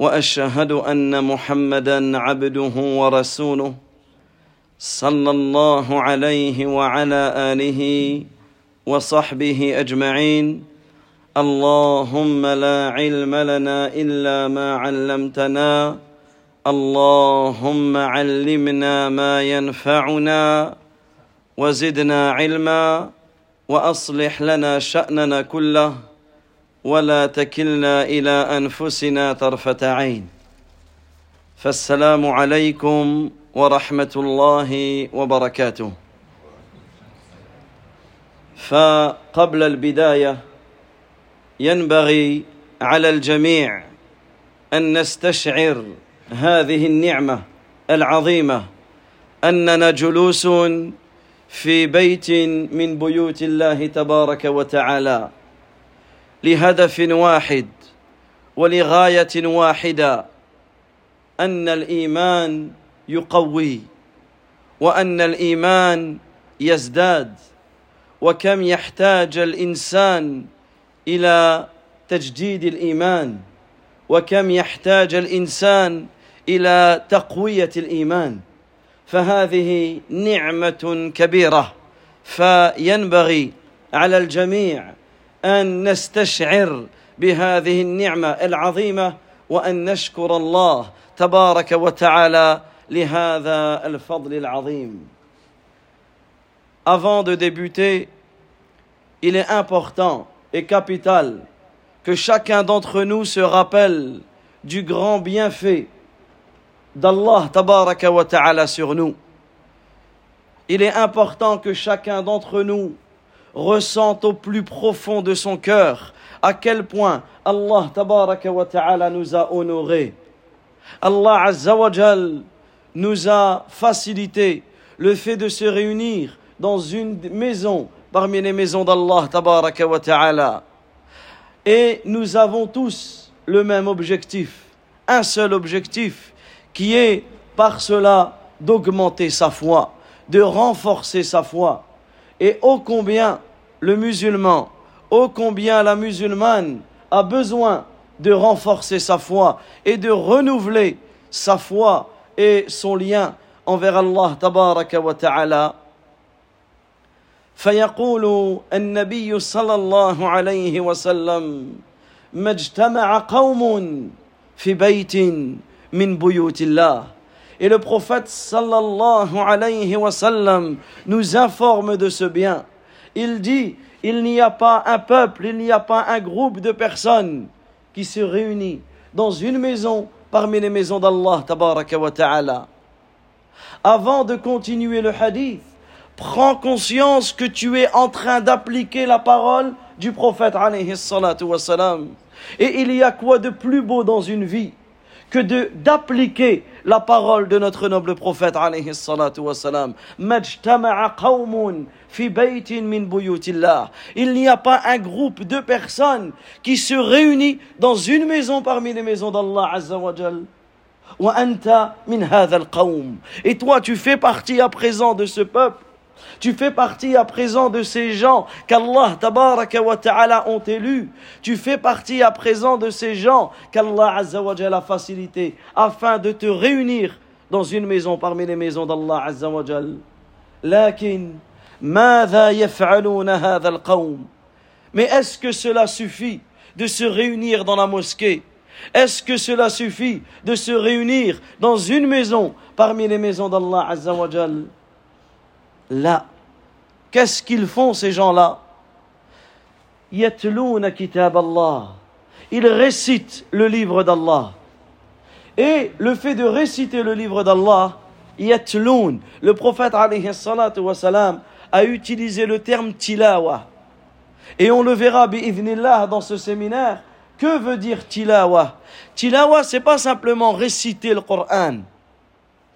وأشهد أن محمدا عبده ورسوله صلى الله عليه وعلى آله وصحبه أجمعين. اللهم لا علم لنا إلا ما علمتنا. اللهم علمنا ما ينفعنا وزدنا علما وأصلح لنا شأننا كله. ولا تكلنا إلى أنفسنا طرفة عين. فالسلام عليكم ورحمة الله وبركاته. فقبل البداية ينبغي على الجميع أن نستشعر هذه النعمة العظيمة أننا جلوس في بيت من بيوت الله تبارك وتعالى. لهدف واحد ولغاية واحدة أن الإيمان يقوي وأن الإيمان يزداد وكم يحتاج الإنسان إلى تجديد الإيمان وكم يحتاج الإنسان إلى تقوية الإيمان فهذه نعمة كبيرة فينبغي على الجميع ان نستشعر بهذه النعمه العظيمه وان نشكر الله تبارك وتعالى لهذا الفضل العظيم Avant de débuter, il est important et capital que chacun d'entre nous se rappelle du grand bienfait d'Allah tabaraka wa ta'ala sur nous. Il est important que chacun d'entre nous ressente au plus profond de son cœur à quel point Allah wa ta'ala nous a honorés. Allah nous a facilité le fait de se réunir dans une maison parmi les maisons d'Allah wa ta'ala. Et nous avons tous le même objectif, un seul objectif, qui est par cela d'augmenter sa foi, de renforcer sa foi. Et ô combien le musulman, ô combien la musulmane a besoin de renforcer sa foi et de renouveler sa foi et son lien envers Allah tabaraka wa ta'ala. فيقول النبي صلى الله عليه وسلم ما اجتمع قوم في بيت من بيوت الله et le prophète sallallahu alayhi wa nous informe de ce bien. Il dit, il n'y a pas un peuple, il n'y a pas un groupe de personnes qui se réunit dans une maison parmi les maisons d'Allah tabaraka ta'ala. Avant de continuer le hadith, prends conscience que tu es en train d'appliquer la parole du prophète alayhi wa salam. Et il y a quoi de plus beau dans une vie? Que d'appliquer la parole de notre noble prophète alayhi salatu wa salam. Majtama'a qawmun fi baytin min buyutillah. Il n'y a pas un groupe de personnes qui se réunit dans une maison parmi les maisons d'Allah azza wa. Et toi tu fais partie à présent de ce peuple. Tu fais partie à présent de ces gens qu'Allah tabaraka wa ta'ala ont élus. Tu fais partie à présent de ces gens qu'Allah azza wa jalla a facilité afin de te réunir dans une maison parmi les maisons d'Allah azza wa jalla. لكن ماذا يفعلون هذا القوم Mais est-ce que cela suffit de se réunir dans la mosquée Est-ce que cela suffit de se réunir dans une maison parmi les maisons d'Allah azza wa jalla Là, qu'est-ce qu'ils font ces gens-là? Ils récitent le livre d'Allah. Et le fait de réciter le livre d'Allah, le prophète alayhi salatu wa salam, a utilisé le terme tilawa. Et on le verra dans ce séminaire. Que veut dire tilawa? Tilawa, c'est pas simplement réciter le Coran.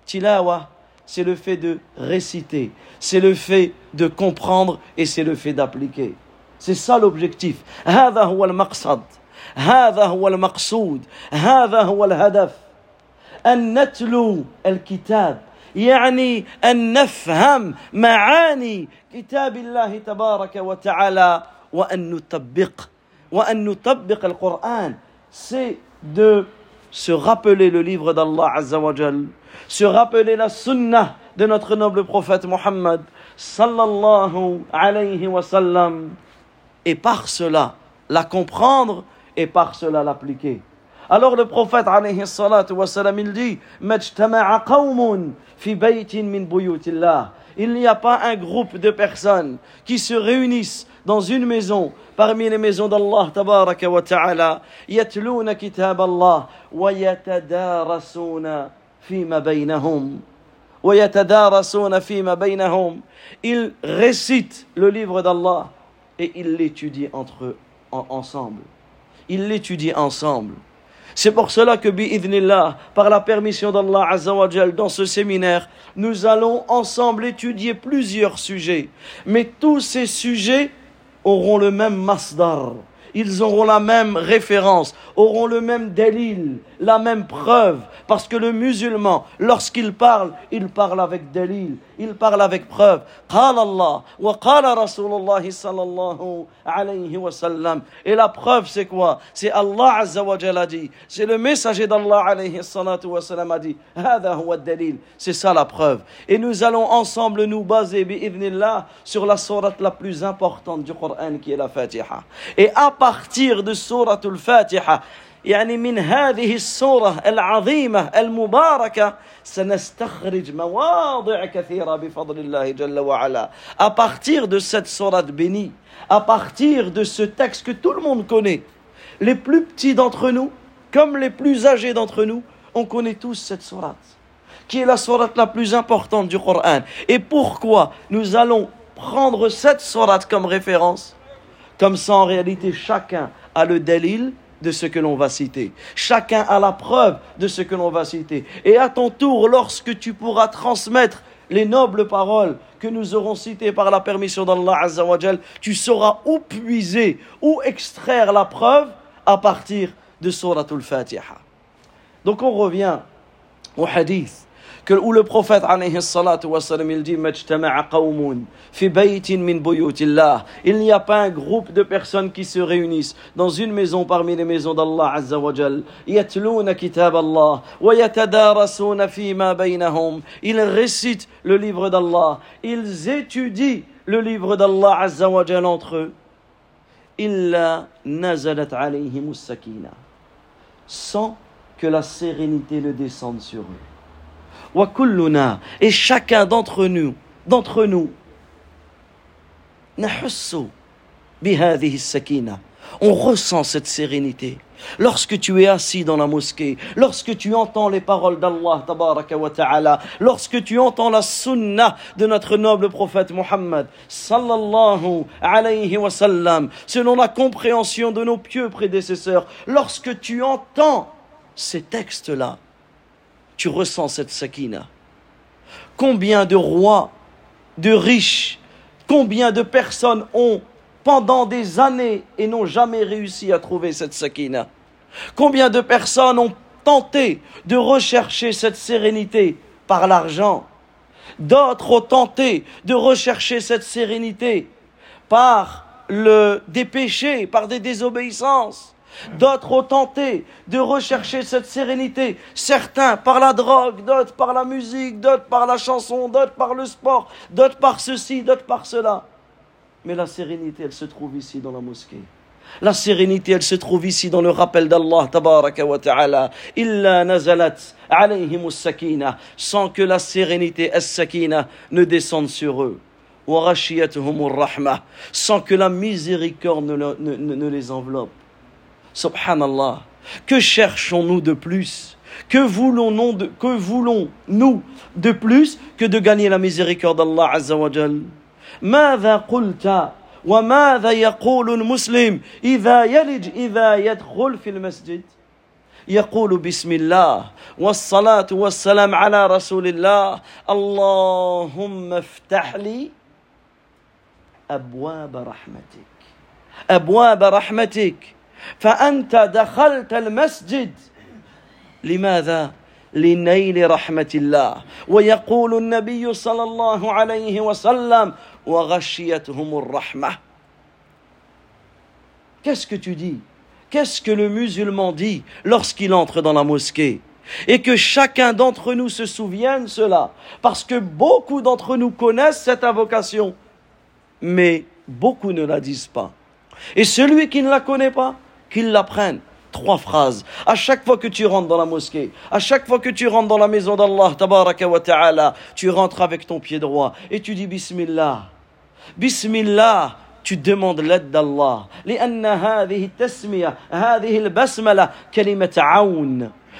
Tilawa, c'est le fait de réciter, c'est le fait de comprendre et c'est le fait d'appliquer. C'est ça l'objectif. هذا هو المقصد هذا هو المقصود هذا هو الهدف أن نتلو الكتاب يعني أن نفهم معاني كتاب الله تبارك وتعالى وأن نطبق وأن نطبق القرآن c'est de se rappeler le livre d'Allah Azza wa Jal, se rappeler la sunnah de notre noble prophète Muhammad sallallahu alayhi wa sallam et par cela la comprendre et par cela l'appliquer. Alors le prophète alayhi salatu wa sallam il dit fi baytin min buyutillah il n'y a pas un groupe de personnes qui se réunissent dans une maison parmi les maisons d'Allah tabaraka wa ta'ala yatluna kitab Allah wa yatadarasuna fima baynahum. Wa yatadarasuna fima baynahum. Ils récitent le livre d'Allah et ils l'étudient entre eux ensemble. Ils l'étudient ensemble c'est pour cela que, bi'idnillah, par la permission d'Allah Azzawajal, dans ce séminaire, nous allons ensemble étudier plusieurs sujets. Mais tous ces sujets auront le même masdar ils auront la même référence, auront le même délil, la même preuve. Parce que le musulman, lorsqu'il parle, il parle avec délil, il parle avec preuve. Et la preuve, c'est quoi? C'est Allah Azza a dit. C'est le messager d'Allah a dit. C'est ça la preuve. Et nous allons ensemble nous baser, sur la sourate la plus importante du Coran qui est la Fatiha. Et à partir de sourate al-Fatiha, يعني من هذه السورة العظيمة المباركة سنستخرج مواضع كثيرة بفضل الله جل وعلا à partir de cette sourate bénie à partir de ce texte que tout le monde connaît les plus petits d'entre nous comme les plus âgés d'entre nous on connaît tous cette sourate qui est la sourate la plus importante du Coran et pourquoi nous allons prendre cette sourate comme référence Comme ça, en réalité, chacun a le dalil de ce que l'on va citer. Chacun a la preuve de ce que l'on va citer. Et à ton tour, lorsque tu pourras transmettre les nobles paroles que nous aurons citées par la permission d'Allah Azzawajal, tu sauras où puiser, où extraire la preuve à partir de Suratul Fatiha. Donc on revient au hadith que, où le prophète alayhi salatu wasalam, il dit fi baytin min buyutillah. Il n'y a pas un groupe de personnes qui se réunissent dans une maison parmi les maisons d'Allah azza wa jal. Yatluna kitab Allah wa yatadarasuna fima baynahum. Ils récitent le livre d'Allah. Ils étudient le livre d'Allah azza wa jal entre eux. Illa nazalat alayhim sakina. Sans que la sérénité le descende sur eux et chacun d'entre nous d'entre nous on ressent cette sérénité. Lorsque tu es assis dans la mosquée lorsque tu entends les paroles d'Allah lorsque tu entends la sunnah de notre noble prophète sallam selon la compréhension de nos pieux prédécesseurs lorsque tu entends ces textes là tu ressens cette sakina. Combien de rois, de riches, combien de personnes ont pendant des années et n'ont jamais réussi à trouver cette sakina? Combien de personnes ont tenté de rechercher cette sérénité par l'argent? D'autres ont tenté de rechercher cette sérénité par le, des péchés, par des désobéissances. D'autres ont tenté de rechercher cette sérénité. Certains par la drogue, d'autres par la musique, d'autres par la chanson, d'autres par le sport, d'autres par ceci, d'autres par cela. Mais la sérénité, elle se trouve ici dans la mosquée. La sérénité, elle se trouve ici dans le rappel d'Allah, tabaraka wa ta'ala. Illa nazalat alayhim sakina sans que la sérénité, as-sakina, ne descende sur eux. Sans que la miséricorde ne les enveloppe. Subhanallah. Que cherchons-nous de plus? Que voulons-nous de, que voulons -nous de plus que de gagner la miséricorde d'Allah Azza wa Jal? ماذا قلت وماذا يقول المسلم إذا يلج إذا يدخل في المسجد يقول بسم الله والصلاة والسلام على رسول الله اللهم افتح لي أبواب رحمتك أبواب رحمتك فأنت دخلت المسجد لماذا؟ لنيل رحمة الله ويقول النبي صلى الله عليه وسلم وغشيتهم الرحمة Qu'est-ce que tu dis Qu'est-ce que le musulman dit lorsqu'il entre dans la mosquée Et que chacun d'entre nous se souvienne cela, parce que beaucoup d'entre nous connaissent cette invocation, mais beaucoup ne la disent pas. Et celui qui ne la connaît pas, qu'ils l'apprennent. Trois phrases. À chaque fois que tu rentres dans la mosquée, à chaque fois que tu rentres dans la maison d'Allah, tabaraka wa tu rentres avec ton pied droit et tu dis Bismillah. Bismillah, tu demandes l'aide d'Allah.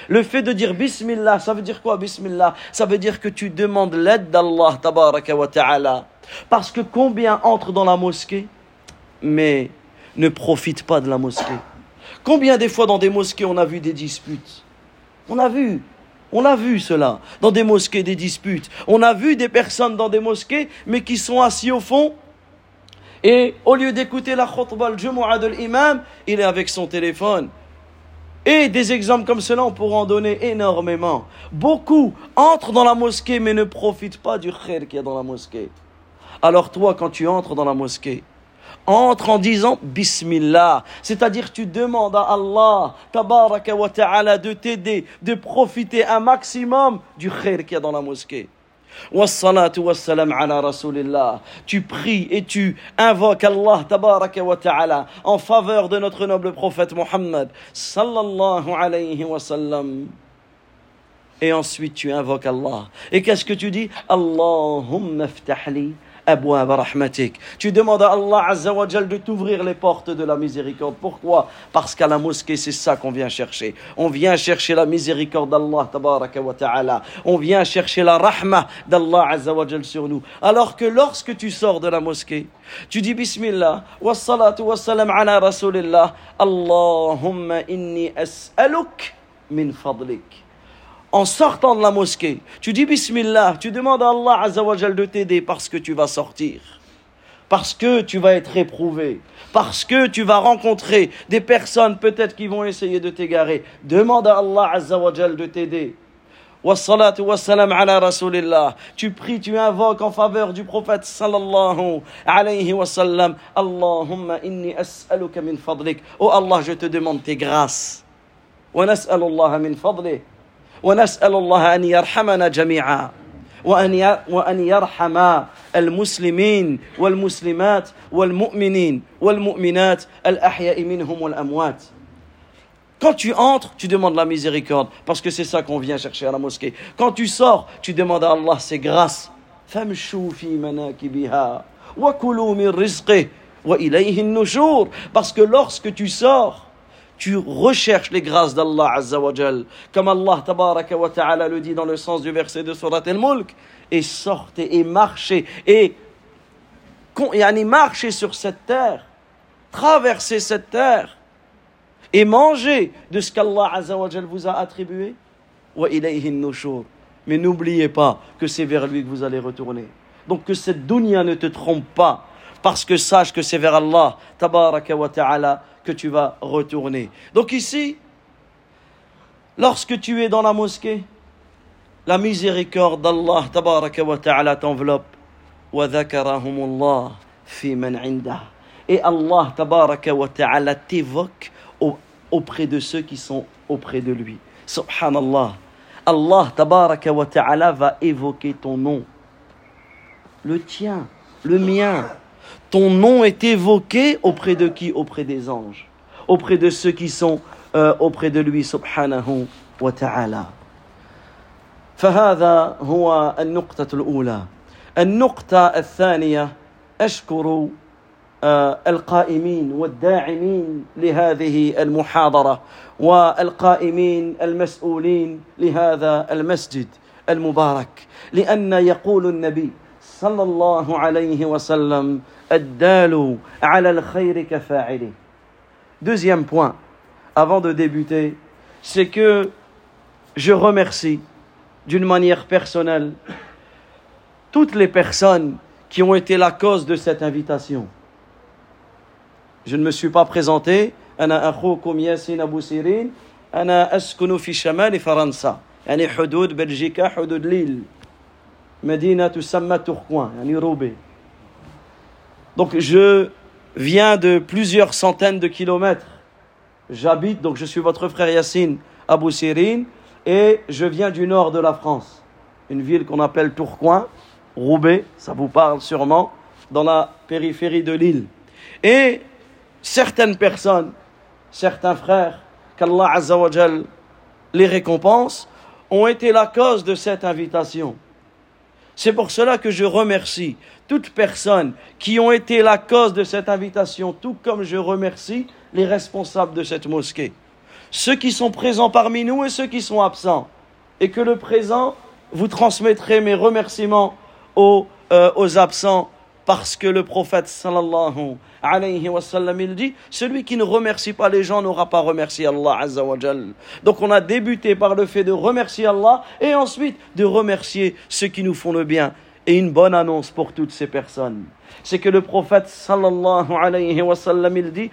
Le fait de dire Bismillah, ça veut dire quoi Bismillah? Ça veut dire que tu demandes l'aide d'Allah, tabaraka wa. Parce que combien entrent dans la mosquée, mais ne profitent pas de la mosquée Combien des fois dans des mosquées on a vu des disputes? On a vu, on a vu cela dans des mosquées, des disputes. On a vu des personnes dans des mosquées, mais qui sont assis au fond. Et au lieu d'écouter la khutbah al-jumu'ah de l'imam, il est avec son téléphone. Et des exemples comme cela, on pourra en donner énormément. Beaucoup entrent dans la mosquée, mais ne profitent pas du khair qu'il y a dans la mosquée. Alors toi, quand tu entres dans la mosquée, entre en disant Bismillah. C'est-à-dire tu demandes à Allah, tabaraka wa ta'ala, de t'aider, de profiter un maximum du khair qu'il y a dans la mosquée. Tu pries et tu invoques Allah tabaraka wa ta'ala en faveur de notre noble prophète Muhammad sallallahu alayhi wa sallam. Et ensuite tu invoques Allah. Et qu'est-ce que tu dis? Allahumma ftahli. Tu demandes à Allah Azza wa Jal de t'ouvrir les portes de la miséricorde. Pourquoi? Parce qu'à la mosquée, c'est ça qu'on vient chercher. On vient chercher la miséricorde d'Allah wa ta'ala. On vient chercher la rahma d'Allah Azza wa Jal sur nous. Alors que lorsque tu sors de la mosquée, tu dis Bismillah, wa salatu wa salam ala rasulillah, Allahumma inni as'aluk min fadlik en sortant de la mosquée, tu dis Bismillah, tu demandes à Allah Azzawajal de t'aider parce que tu vas sortir, parce que tu vas être éprouvé, parce que tu vas rencontrer des personnes peut-être qui vont essayer de t'égarer. Demande à Allah Azzawajal de t'aider. Wassalatu wassalam ala rasulillah. Tu pries, tu invoques en faveur du prophète sallallahu alayhi wa. Allahumma inni as'aluka min fadlik. Oh Allah, je te demande tes grâces. Wa nas'alullaha min fadlik. ونسأل الله أن يرحمنا جميعا وأن وأن يرحم المسلمين والمسلمات والمؤمنين والمؤمنات الأحياء منهم والأموات Quand tu entres, tu demandes la miséricorde, parce que c'est ça qu'on vient chercher à la mosquée. Quand tu sors, tu demandes à Allah ses grâces. فامشوا في مناكبها وكلوا من رزقه وإليه النشور. Parce que lorsque tu sors, tu recherches les grâces d'Allah Azza wa Jal. Comme Allah tabaraka wa ta'ala le dit dans le sens du verset de Surat al-Mulk. Et sortez et marchez et, et marchez sur cette terre. Traversez cette terre. Et mangez de ce qu'Allah Azza wa Jal vous a attribué. Mais n'oubliez pas que c'est vers lui que vous allez retourner. Donc que cette dunya ne te trompe pas. Parce que sache que c'est vers Allah, tabaraka wa ta'ala, que tu vas retourner. Donc ici, lorsque tu es dans la mosquée, la miséricorde d'Allah tabaraka wa ta'ala t'enveloppe. Et Allah tabaraka wa t'évoque auprès de ceux qui sont auprès de lui. Subhanallah. Allah tabaraka wa va évoquer ton nom. Le tien, le mien ton nom est évoqué auprès de qui? Auprès des anges, auprès de ceux qui sont euh, auprès de lui, subhanahu wa ta'ala. فهذا هو النقطة الأولى النقطة الثانية أشكر القائمين والداعمين لهذه المحاضرة والقائمين المسؤولين لهذا المسجد المبارك لأن يقول النبي صلى الله عليه وسلم Deuxième point, avant de débuter, c'est que je remercie d'une manière personnelle toutes les personnes qui ont été la cause de cette invitation. Je ne me suis pas présenté. Belgique, Lille, Medina, donc je viens de plusieurs centaines de kilomètres. J'habite, donc je suis votre frère Yassine Abou Sirine, et je viens du nord de la France, une ville qu'on appelle Tourcoing, Roubaix, ça vous parle sûrement, dans la périphérie de l'île. Et certaines personnes, certains frères, qu'Allah Azzawajal les récompense, ont été la cause de cette invitation. C'est pour cela que je remercie toutes personnes qui ont été la cause de cette invitation, tout comme je remercie les responsables de cette mosquée. Ceux qui sont présents parmi nous et ceux qui sont absents. Et que le présent, vous transmettrez mes remerciements aux, euh, aux absents parce que le prophète sallallahu alayhi wa sallam, il dit, celui qui ne remercie pas les gens n'aura pas remercié Allah azza wa. Donc on a débuté par le fait de remercier Allah et ensuite de remercier ceux qui nous font le bien. Et une bonne annonce pour toutes ces personnes, c'est que le prophète sallallahu alayhi wa sallam, il dit.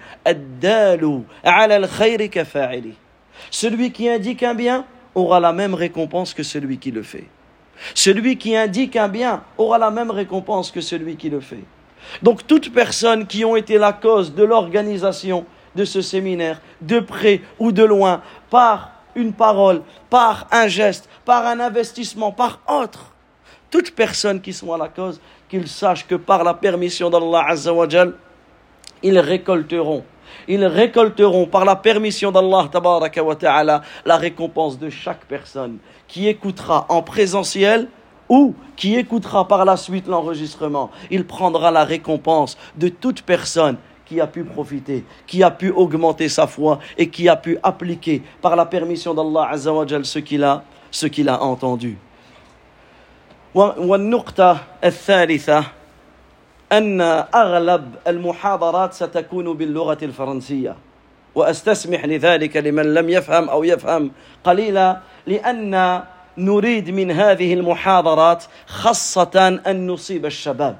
Celui qui indique un bien aura la même récompense que celui qui le fait. Celui qui indique un bien aura la même récompense que celui qui le fait. Donc toutes personnes qui ont été la cause de l'organisation de ce séminaire, de près ou de loin, par une parole, par un geste, par un investissement, par autre, toutes personnes qui sont à la cause, qu'ils sachent que par la permission d'Allah ils récolteront ils récolteront par la permission d'Allah la récompense de chaque personne qui écoutera en présentiel ou qui écoutera par la suite l'enregistrement. Il prendra la récompense de toute personne qui a pu profiter, qui a pu augmenter sa foi et qui a pu appliquer par la permission d'Allah ce qu'il a, ce qu'il a entendu. أن أغلب المحاضرات ستكون باللغة الفرنسية. وأستسمح لذلك لمن لم يفهم أو يفهم قليلا لأن نريد من هذه المحاضرات خاصة أن نصيب الشباب.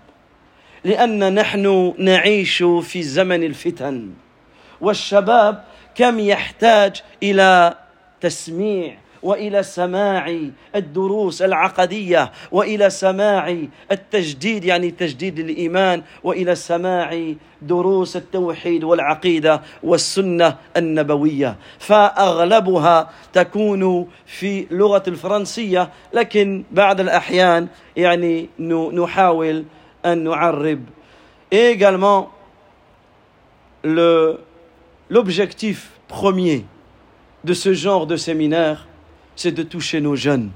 لأن نحن نعيش في زمن الفتن. والشباب كم يحتاج إلى تسميع وإلى سماع الدروس العقدية وإلى سماع التجديد يعني تجديد الايمان وإلى سماع دروس التوحيد والعقيدة والسنة النبوية. فأغلبها تكون في لغة الفرنسية لكن بعض الأحيان يعني نحاول أن نعرب. Également le l'objectif premier de ce genre de séminaire c'est de toucher nos jeunes.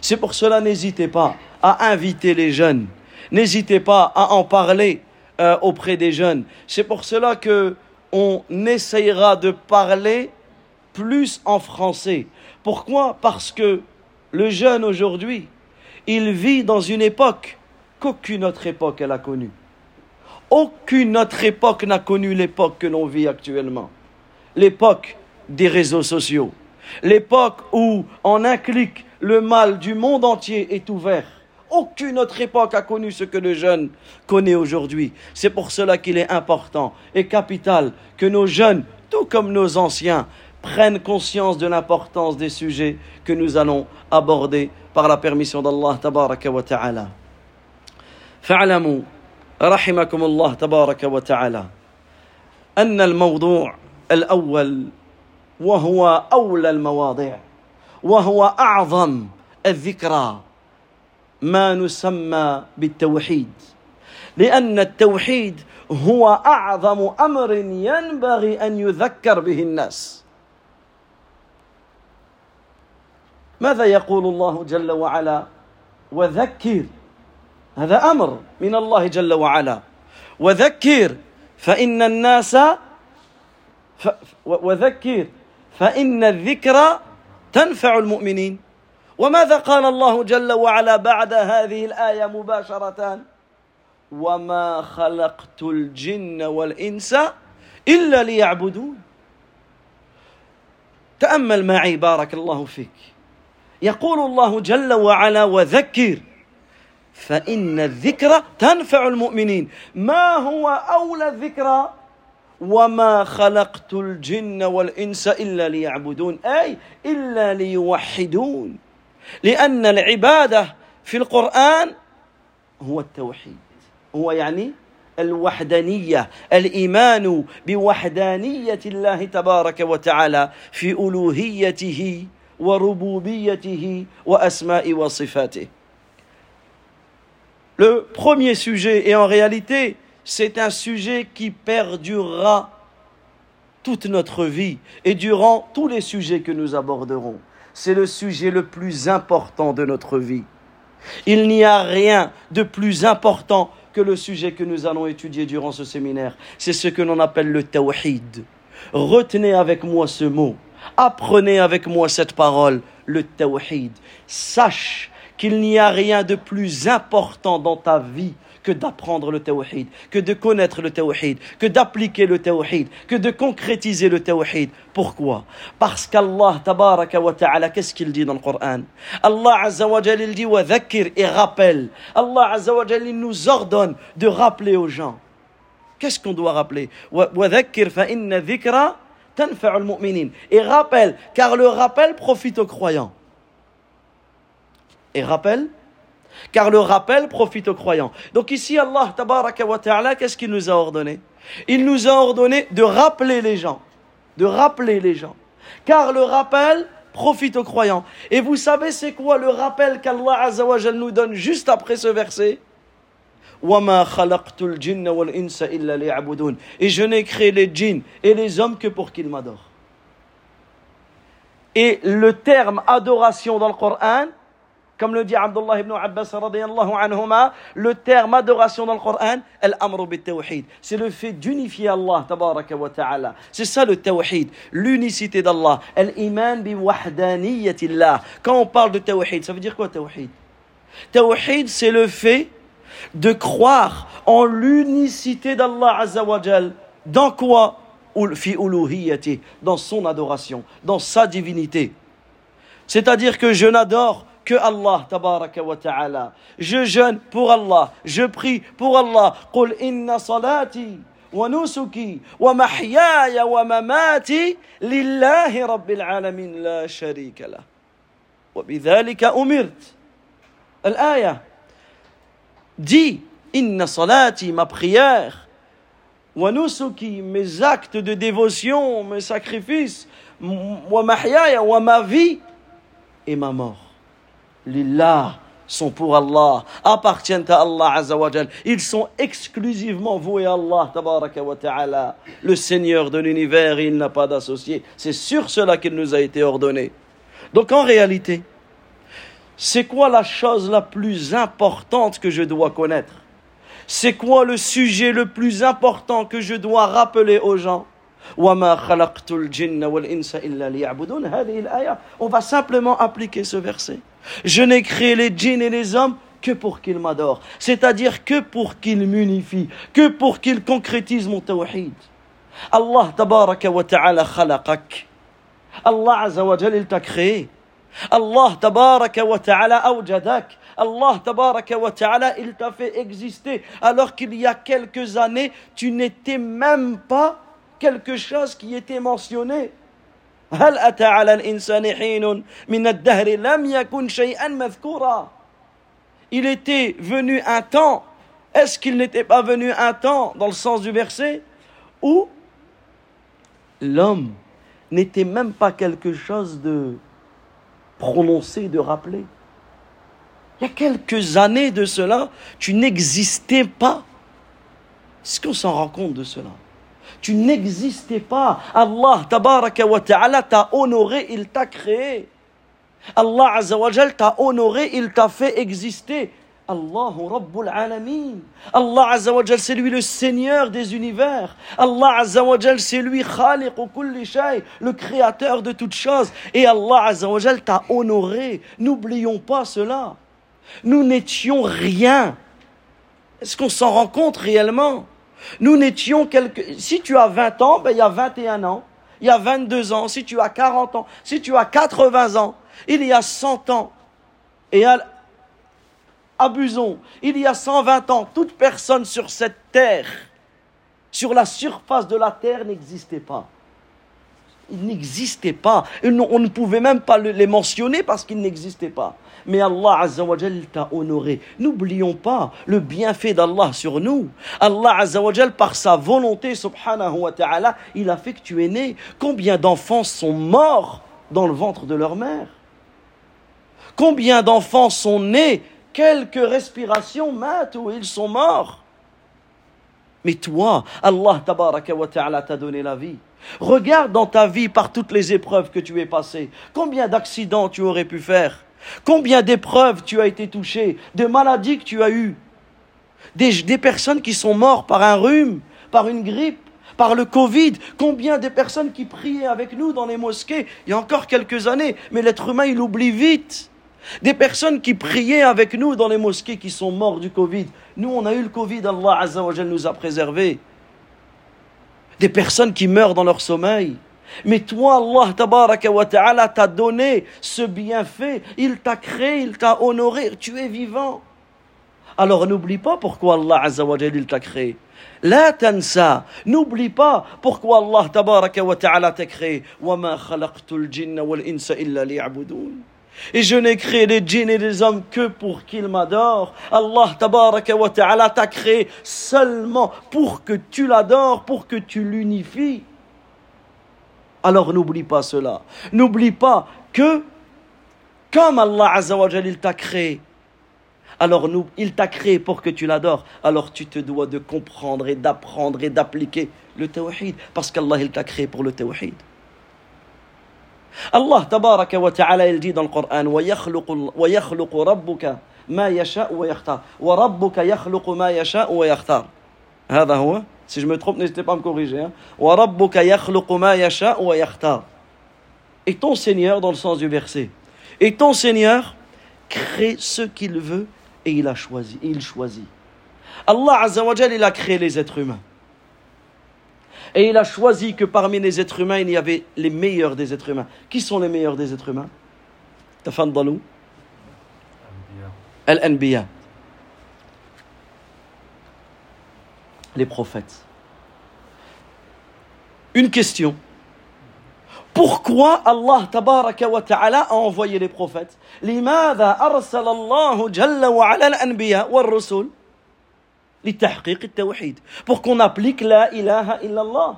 C'est pour cela, n'hésitez pas à inviter les jeunes. N'hésitez pas à en parler euh, auprès des jeunes. C'est pour cela que on essayera de parler plus en français. Pourquoi? Parce que le jeune aujourd'hui, il vit dans une époque qu'aucune autre époque elle connue. Aucune autre époque n'a connu l'époque que l'on vit actuellement. L'époque des réseaux sociaux L'époque où, en un clic, le mal du monde entier est ouvert. Aucune autre époque a connu ce que le jeune connaît aujourd'hui. C'est pour cela qu'il est important et capital que nos jeunes, tout comme nos anciens, prennent conscience de l'importance des sujets que nous allons aborder par la permission d'Allah tabaraka wa ta'ala. فاعلموا رحمكم الله تبارك وتعالى أن الموضوع الأول وهو أولى المواضع وهو أعظم الذكرى. ما نسمى بالتوحيد لأن التوحيد هو أعظم أمر ينبغي أن يذكر به الناس. ماذا يقول الله جل وعلا؟ وذكر هذا أمر من الله جل وعلا. وذكر فإن الناس وذكر فإن الذكرى تنفع المؤمنين. وماذا قال الله جل وعلا بعد هذه الآية مباشرة؟ وما خلقت الجن والإنس إلا ليعبدون. تأمل معي بارك الله فيك. يقول الله جل وعلا وذكر فإن الذكرى تنفع المؤمنين. ما هو أولى الذكرى وما خلقت الجن والإنس إلا ليعبدون. أي إلا ليوحدون. لأن العبادة في القرآن هو التوحيد. هو يعني الوحدانية الإيمان بوحدانية الله تبارك وتعالى في ألوهيته وربوبيته وأسماء وصفاته. Le premier sujet, et en réalité, c'est un sujet qui perdurera toute notre vie et durant tous les sujets que nous aborderons. C'est le sujet le plus important de notre vie. Il n'y a rien de plus important que le sujet que nous allons étudier durant ce séminaire. C'est ce que l'on appelle le tawhid. Retenez avec moi ce mot. Apprenez avec moi cette parole, le tawhid. Sache qu'il n'y a rien de plus important dans ta vie que d'apprendre le tawhid, que de connaître le tawhid, que d'appliquer le tawhid, que de concrétiser le tawhid. Pourquoi? Parce qu'Allah tabaraka wa ta'ala, qu'est-ce qu'il dit dans le Coran? Allah azza wa il dit wa et rappelle. Allah azza wa nous ordonne de rappeler aux gens. Qu'est-ce qu'on doit rappeler? Wa mu'minin. Et rappelle, car le rappel profite aux croyants. Et rappelle car le rappel profite aux croyants. Donc ici, Allah, tabaraka wa ta'ala, qu'est-ce qu'il nous a ordonné? Il nous a ordonné de rappeler les gens. De rappeler les gens. Car le rappel profite aux croyants. Et vous savez, c'est quoi le rappel qu'Allah azawajal nous donne juste après ce verset? Et je n'ai créé les djinns et les hommes que pour qu'ils m'adorent. Et le terme adoration dans le Coran, comme le dit Abdullah ibn Abbas anhuma, le terme adoration dans le Coran, C'est le fait d'unifier Allah tabaraka wa. C'est ça le tawhid, l'unicité d'Allah. Al-iman bi wahdaniyatillah. Quand on parle de tawhid, ça veut dire quoi tawhid? Tawhid, c'est le fait de croire en l'unicité d'Allah. Dans quoi? Dans son adoration, dans sa divinité. C'est-à-dire que je n'adore que Allah tabaraka wa ta'ala. Je jeûne pour Allah, je prie pour Allah. قل إن صلاتي ونسكي ومحياي ومماتي لله رب العالمين لا شريك له وبذلك أمرت الآية dit إن صلاتي ma prière ونسكي mes actes de dévotion mes sacrifices ومحياي وما vie et ma mort lillah sont pour Allah, appartiennent à Allah Azzawajal. Ils sont exclusivement voués à Allah tabaraka wa ta'ala, le Seigneur de l'univers, il n'a pas d'associé. C'est sur cela qu'il nous a été ordonné. Donc en réalité, c'est quoi la chose la plus importante que je dois connaître? C'est quoi le sujet le plus important que je dois rappeler aux gens? On va simplement appliquer ce verset. Je n'ai créé les djinns et les hommes que pour qu'ils m'adorent. C'est-à-dire que pour qu'ils m'unifient, que pour qu'ils concrétisent mon tawhid. Allah tabaraka wa ta'ala khalaqak. Allah azza wa il t'a créé. Allah tabaraka wa ta'ala awjadak. Allah tabaraka wa ta'ala il t'a fait exister alors qu'il y a quelques années tu n'étais même pas quelque chose qui était mentionné. هل أتى على الإنسان حين من الدهر لم يكن شيئا مذكورا Il était venu un temps, est-ce qu'il n'était pas venu un temps dans le sens du verset où l'homme n'était même pas quelque chose de prononcé, de rappelé Il y a quelques années de cela, tu n'existais pas. Est-ce qu'on s'en rend compte de cela Tu n'existais pas. Allah tabaraka wa ta'ala t'a honoré, il t'a créé. Allah azawajal t'a honoré, il t'a fait exister. Allah Rabbul Alamin. Allah c'est lui le Seigneur des univers. Allah c'est lui Khaliq kulli shay, le créateur de toutes choses. Et Allah t'a honoré. N'oublions pas cela. Nous n'étions rien. Est-ce qu'on s'en rend compte réellement? Nous n'étions quelques... Si tu as 20 ans, ben, il y a 21 ans. il y a 22 ans, si tu as 40 ans, si tu as 80 ans, il y a 100 ans, et abusons, il y a 120 ans, toute personne sur cette terre, sur la surface de la terre n'existait pas. Il n'existait pas. On ne pouvait même pas les mentionner parce qu'ils n'existaient pas. Mais Allah Azzawajal t'a honoré. N'oublions pas le bienfait d'Allah sur nous. Allah Azzawajal, par sa volonté, subhanahu wa ta'ala, il a fait que tu es né. Combien d'enfants sont morts dans le ventre de leur mère? Combien d'enfants sont nés? Quelques respirations matent où ils sont morts. Mais toi, Allah tabaraka t'a donné la vie. Regarde dans ta vie par toutes les épreuves que tu es passé. Combien d'accidents tu aurais pu faire? Combien d'épreuves tu as été touché? De maladies que tu as eues? Des, des personnes qui sont mortes par un rhume, par une grippe, par le Covid? Combien de personnes qui priaient avec nous dans les mosquées il y a encore quelques années? Mais l'être humain, il oublie vite. Des personnes qui priaient avec nous dans les mosquées qui sont morts du Covid. Nous, on a eu le Covid, Allah Azza nous a préservés des personnes qui meurent dans leur sommeil. Mais toi, Allah tabaraka wa t'a donné ce bienfait. Il t'a créé, il t'a honoré, tu es vivant. Alors n'oublie pas pourquoi Allah t'a créé. La tansa, n'oublie pas pourquoi Allah tabaraka wa t'a créé. Wa ma khalaqtul jinna wal insa illa liya'budun et je n'ai créé des djinns et des hommes que pour qu'ils m'adorent. Allah ta'ala t'a créé seulement pour que tu l'adores, pour que tu l'unifies. Alors n'oublie pas cela. N'oublie pas que comme Allah Azzawajal il t'a créé, alors nous, il t'a créé pour que tu l'adores, alors tu te dois de comprendre et d'apprendre et d'appliquer le tawhid, parce qu'Allah il t'a créé pour le tawhid. Ta'ala il dit dans le Coran ويخلق ربك ما يشاء ويختار وربك يخلق ما يشاء ويختار هذا هو si je me trompe n'hésitez pas à me corriger hein. وربك يخلق ما يشاء ويختار et ton Seigneur dans le sens du verset et ton Seigneur crée ce qu'il veut et il a choisi il choisit Allah Azza il a créé les êtres humains et il a choisi que parmi les êtres humains, il y avait les meilleurs des êtres humains. Qui sont les meilleurs des êtres humains Tafandalou Al-Anbiya. Les prophètes. Une question. Pourquoi Allah tabaraka wa ta'ala a envoyé les prophètes لماذا أرسل الله جل وعلا الأنبياء والرسل لتحقيق التوحيد. Pour qu'on applique la ilaha illallah.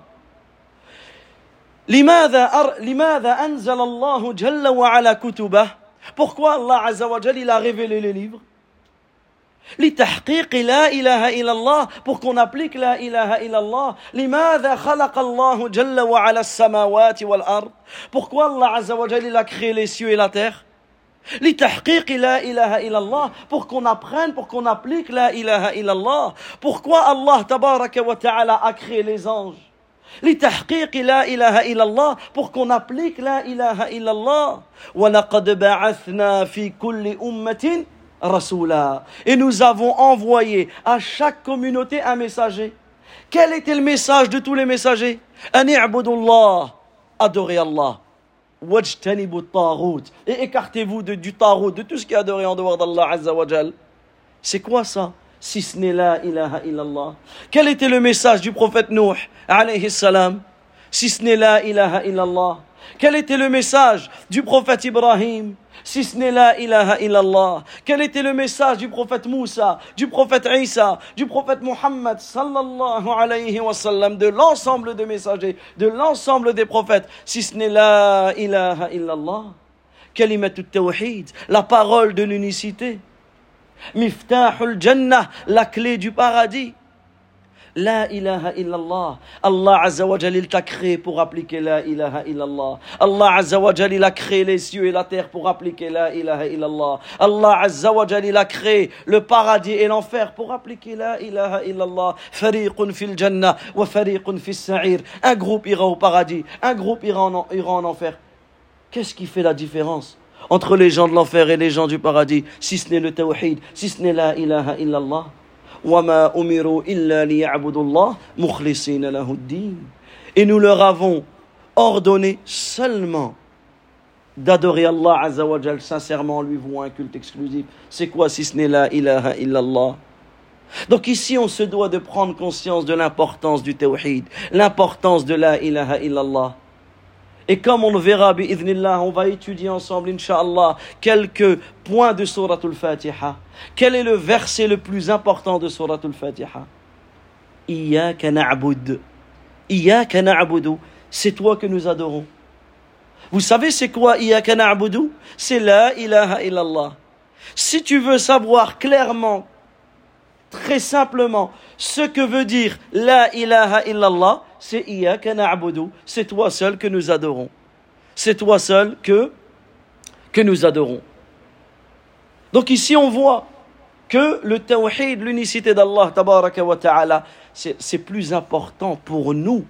لماذا أر... لماذا أنزل الله جل وعلا كتبه؟ Pourquoi Allah عز وجل il a révélé les livres لتحقيق لا إله إلا الله. Pour qu'on applique لا إله إلا الله. لماذا خلق الله جل وعلا السماوات والأرض؟ Pourquoi Allah عز وجل il a créé les cieux et la terre لتحقيق لا إله إلا الله pour qu'on apprenne, pour qu'on applique la ilaha illallah. Pourquoi Allah tabaraka wa ta'ala a créé les anges لتحقيق لا إله إلا الله pour qu'on applique la ilaha illallah. ولقد بعثنا في كل أمة رسولا et nous avons envoyé à chaque communauté un messager. Quel était le message de tous les messagers أن اعبدوا الله Adorez Allah. Et écartez-vous du tarot, de tout ce qui est adoré en dehors d'Allah Azza C'est quoi ça? Si ce n'est la ilaha illallah. Quel était le message du prophète Nuh alayhi salam? Si ce n'est la ilaha illallah. Quel était le message du prophète Ibrahim? Si ce n'est la ilaha illallah Quel était le message du prophète Moussa, du prophète Isa, du prophète Muhammad sallallahu alayhi wa sallam, de l'ensemble des messagers, de l'ensemble des prophètes, si ce n'est la ilaha illallah? Kalimat tawhid, la parole de l'unicité. Miftahul Jannah, la clé du paradis. La ilaha illallah. Allah Azza wa il t'a créé pour appliquer la ilaha illallah. Allah Azza wa il a créé les cieux et la terre pour appliquer la ilaha illallah. Allah Azza wa il a créé le paradis et l'enfer pour appliquer la ilaha illallah. Fariqun fil jannah wa fariqun fil sa'ir. Un groupe ira au paradis, un groupe ira en, en enfer. Qu'est-ce qui fait la différence entre les gens de l'enfer et les gens du paradis si ce n'est le tawhid, si ce n'est la ilaha illallah? Et nous leur avons ordonné seulement d'adorer Allah Azzawajal sincèrement, lui vouant un culte exclusif. C'est quoi si ce n'est la ilaha illallah? Donc ici, on se doit de prendre conscience de l'importance du tawhid, l'importance de la ilaha illallah. Et comme on le verra, on va étudier ensemble, inshallah, quelques points de Surah Al-Fatiha. Quel est le verset le plus important de Surah Al-Fatiha Iyaka na'bud. Iyaka na'budu. C'est toi que nous adorons. Vous savez c'est quoi Iyaka na'budu? C'est la ilaha illallah. Si tu veux savoir clairement, très simplement, ce que veut dire la ilaha illallah, c'est Iyaka na'budu. C'est toi seul que nous adorons. C'est toi seul que, que nous adorons. Donc ici on voit que le tawhid, l'unicité d'Allah, tabaraka wa ta'ala, c'est plus important pour nous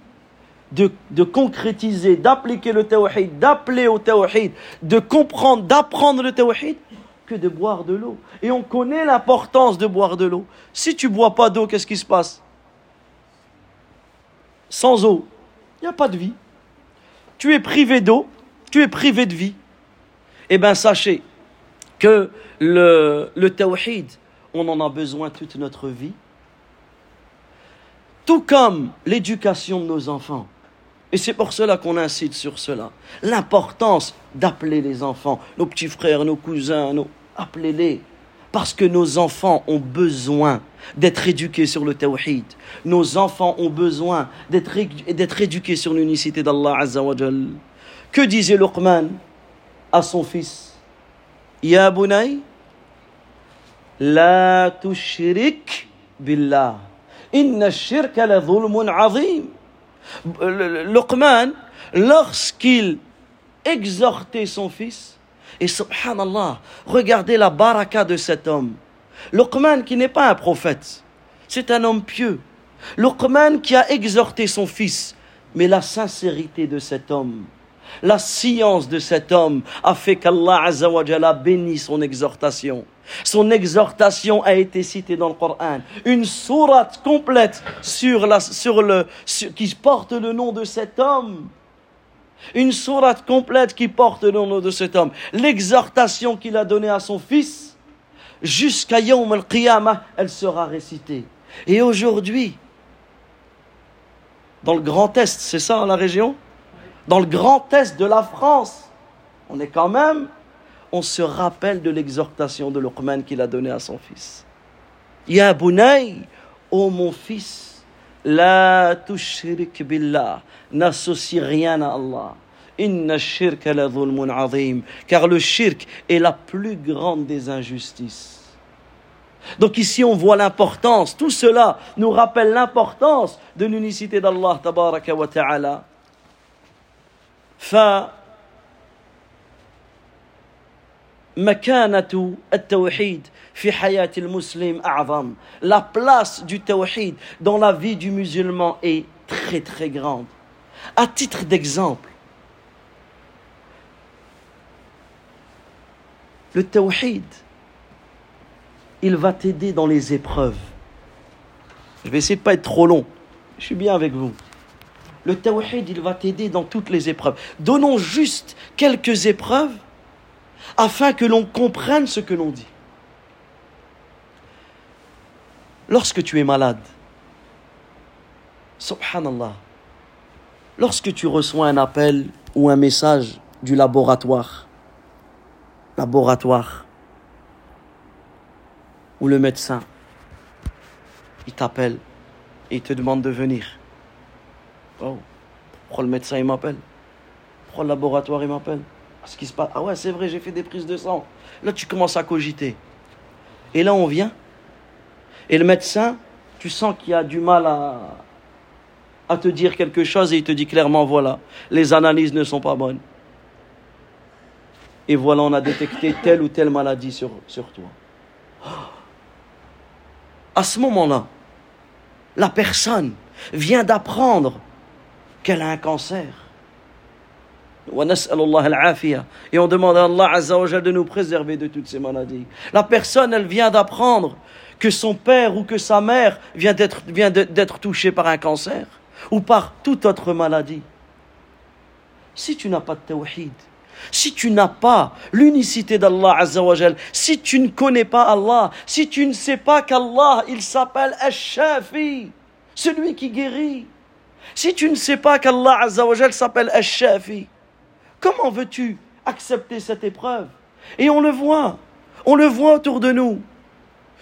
de, de concrétiser, d'appliquer le tawhid, d'appeler au tawhid, de comprendre, d'apprendre le tawhid, que de boire de l'eau. Et on connaît l'importance de boire de l'eau. Si tu bois pas d'eau, qu'est-ce qui se passe? Sans eau, il n'y a pas de vie. Tu es privé d'eau, tu es privé de vie. Eh bien, sachez que le, le tawhid, on en a besoin toute notre vie tout comme l'éducation de nos enfants. Et c'est pour cela qu'on incite sur cela. L'importance d'appeler les enfants, nos petits frères, nos cousins, nos... appelez-les. Parce que nos enfants ont besoin d'être éduqués sur le tawhid. Nos enfants ont besoin d'être éduqués sur l'unicité d'Allah Azzawajal. Que disait Luqman à son fils? Ya bunay, la tushrik billah. Inna shirka la dhulmun azim. Luqman, lorsqu'il exhortait son fils, et subhanallah, regardez la baraka de cet homme. Luqman qui n'est pas un prophète, c'est un homme pieux. Luqman qui a exhorté son fils, mais la sincérité de cet homme, la science de cet homme a fait qu'Allah a béni son exhortation. Son exhortation a été citée dans le Coran. Une sourate complète sur la, sur le, qui porte le nom de cet homme. Une sourate complète qui porte le nom de cet homme. L'exhortation qu'il a donnée à son fils, jusqu'à Yom al-Qiyamah, elle sera récitée. Et aujourd'hui, dans le Grand Est, c'est ça la région? Dans le Grand Est de la France, on est quand même on se rappelle de l'exhortation de Luqman qu'il a donnée à son fils. Ya bunay, ô mon fils, la tushrik billah, n'associe rien à Allah. Inna shirk la azim, car le shirk est la plus grande des injustices. Donc ici on voit l'importance, tout cela nous rappelle l'importance de l'unicité d'Allah tabaraka wa ta'ala. مكانة التوحيد في حياة المسلم أعظم la place du tawhid dans la vie du musulman est très très grande à titre d'exemple le tawhid il va t'aider dans les épreuves je vais essayer de pas être trop long je suis bien avec vous le tawhid il va t'aider dans toutes les épreuves donnons juste quelques épreuves afin que l'on comprenne ce que l'on dit. Lorsque tu es malade, subhanallah, lorsque tu reçois un appel ou un message du laboratoire, laboratoire, ou le médecin, il t'appelle et il te demande de venir. Oh, pourquoi le médecin il m'appelle? Pourquoi le laboratoire il m'appelle? Ce qui se passe. Ah ouais, c'est vrai, j'ai fait des prises de sang. Là, tu commences à cogiter. Et là, on vient. Et le médecin, tu sens qu'il a du mal à, te dire quelque chose et il te dit clairement, voilà, les analyses ne sont pas bonnes. Et voilà, on a détecté telle ou telle maladie sur, sur toi. À ce moment-là, la personne vient d'apprendre qu'elle a un cancer. Et on demande à Allah de nous préserver de toutes ces maladies. La personne, elle vient d'apprendre que son père ou que sa mère vient d'être, vient d'être touchée par un cancer ou par toute autre maladie. si tu n'as pas de tawhid, si tu n'as pas l'unicité d'Allah Azzawajal, si tu ne connais pas Allah, si tu ne sais pas qu'Allah, il s'appelle Ash-Shafi, celui qui guérit, si tu ne sais pas qu'Allah Azzawajal s'appelle Ash-Shafi, comment veux-tu accepter cette épreuve? Et on le voit, on le voit autour de nous.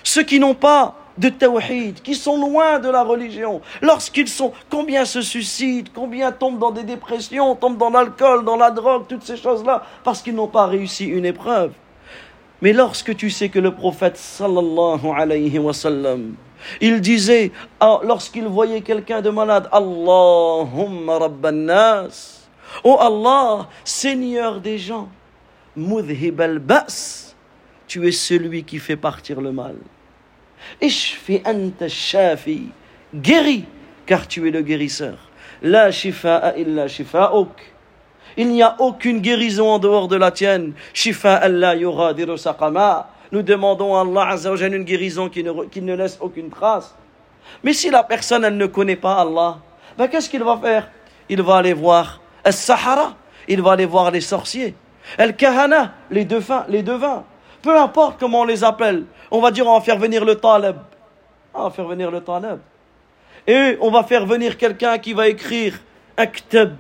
Ceux qui n'ont pas de tawhid, qui sont loin de la religion, lorsqu'ils sont, combien se suicident, combien tombent dans des dépressions, tombent dans l'alcool, dans la drogue, toutes ces choses-là, parce qu'ils n'ont pas réussi une épreuve. Mais lorsque tu sais que le prophète sallallahu alayhi wa sallam, il disait, ah, lorsqu'il voyait quelqu'un de malade, Allahumma rabban nas, oh Allah, Seigneur des gens, mudhib al-ba's, tu es celui qui fait partir le mal. Ishfi anta shafi. Guéris, car tu es le guérisseur. La shifa'a illa shifa'uk. Il n'y a aucune guérison en dehors de la tienne. Shifa Allah yuradiru saqama. Nous demandons à Allah Azzawajal une guérison qui ne, qui ne laisse aucune trace. Mais si la personne, elle ne connaît pas Allah, ben qu'est-ce qu'il va faire? Il va aller voir Al-Sahara, il va aller voir les sorciers, Al-Kahana, les devins, les devins. Peu importe comment on les appelle, on va dire on va faire venir le talib. On va faire venir le talib. Et on va faire venir quelqu'un qui va écrire un ktab,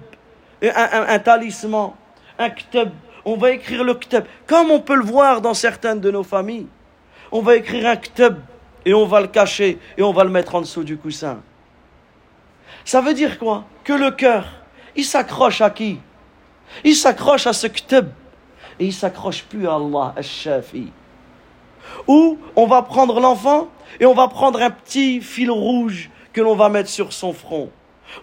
un, talisman, un ktab. On va écrire le ktab. Comme on peut le voir dans certaines de nos familles. On va écrire un ktab et on va le cacher et on va le mettre en dessous du coussin. Ça veut dire quoi? Que le cœur, il s'accroche à qui? Il s'accroche à ce ktab et il s'accroche plus à Allah, al-Shafi. Ou on va prendre l'enfant et on va prendre un petit fil rouge que l'on va mettre sur son front.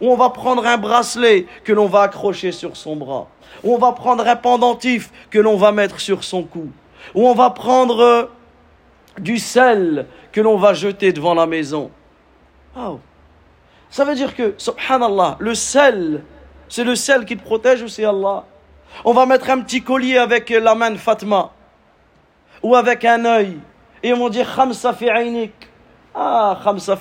Ou on va prendre un bracelet que l'on va accrocher sur son bras. Ou on va prendre un pendentif que l'on va mettre sur son cou. Ou on va prendre euh, du sel que l'on va jeter devant la maison. Oh. Ça veut dire que, subhanallah, le sel, c'est le sel qui te protège ou c'est Allah? On va mettre un petit collier avec la main de Fatma ou avec un œil. Et ils vont dire Khamsa Ah, Khamsa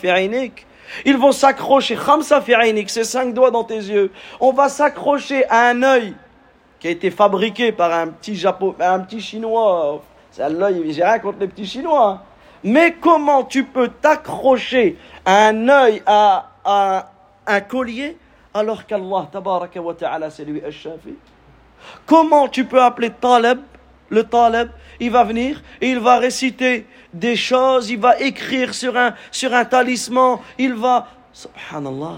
Ils vont s'accrocher, Khamsa fi c'est cinq doigts dans tes yeux. On va s'accrocher à un œil qui a été fabriqué par un petit Japon, un petit Chinois. L'œil, j'ai rien contre les petits Chinois. Mais comment tu peux t'accrocher à un œil, à un collier, alors qu'Allah, tabaraka wa ta'ala, c'est lui al-Shafi Comment tu peux appeler Taleb? Le talib, il va venir et il va réciter des choses, il va écrire sur un, sur un talisman, il va... Subhanallah.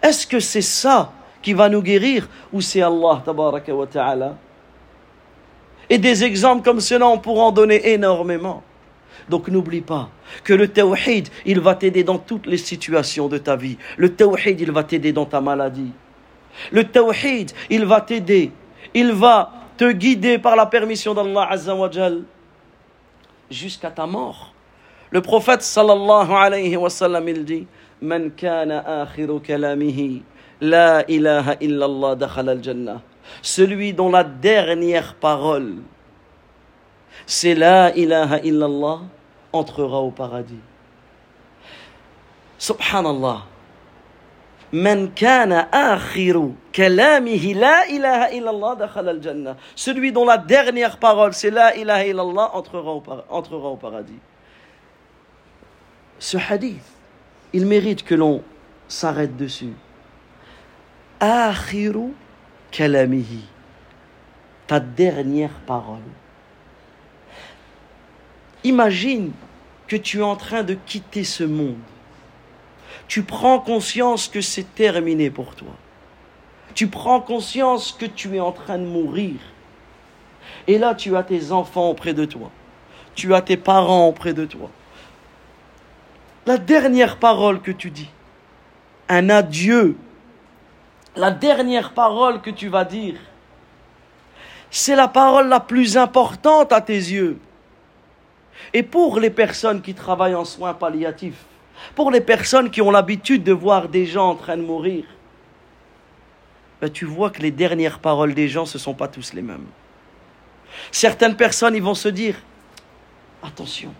Est-ce que c'est ça qui va nous guérir ou c'est Allah tabaraka wa ta'ala? Et des exemples comme cela, on pourra en donner énormément. Donc n'oublie pas que le tawhid, il va t'aider dans toutes les situations de ta vie. Le tawhid, il va t'aider dans ta maladie. Le tawhid, il va t'aider. Il va te guider par la permission d'Allah Azzawajal jusqu'à ta mort. Le prophète sallallahu alayhi wa sallam il dit Man kana akhiru kalamihi la ilaha illallah dakhal al-jannah. Celui dont la dernière parole c'est la ilaha illallah entrera au paradis. Subhanallah. Celui dont la dernière parole c'est la ilaha illallah entrera au, paradis. Ce hadith, il mérite que l'on s'arrête dessus. Akhiru kalamihi. Ta dernière parole. Imagine que tu es en train de quitter ce monde tu prends conscience que c'est terminé pour toi. Tu prends conscience que tu es en train de mourir. Et là, tu as tes enfants auprès de toi. Tu as tes parents auprès de toi. La dernière parole que tu dis, un adieu, la dernière parole que tu vas dire, c'est la parole la plus importante à tes yeux. Et pour les personnes qui travaillent en soins palliatifs, pour les personnes qui ont l'habitude de voir des gens en train de mourir, ben, tu vois que les dernières paroles des gens, ce ne sont pas tous les mêmes. Certaines personnes, ils vont se dire, attention,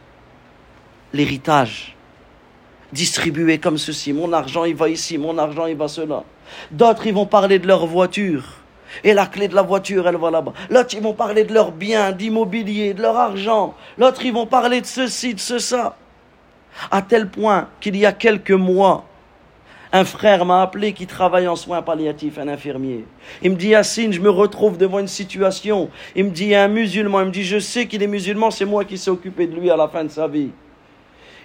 l'héritage, distribué comme ceci, mon argent il va ici, mon argent il va cela. D'autres, ils vont parler de leur voiture. Et la clé de la voiture, elle va là-bas. L'autre, ils vont parler de leurs biens, d'immobilier, de leur argent. L'autre, ils vont parler de ceci, de ce, ça. À tel point qu'il y a quelques mois, un frère m'a appelé qui travaille en soins palliatifs, un infirmier. Il me dit, Yassine, je me retrouve devant une situation. Il me dit, il y a un musulman. Il me dit, je sais qu'il est musulman, c'est moi qui s'est occupé de lui à la fin de sa vie.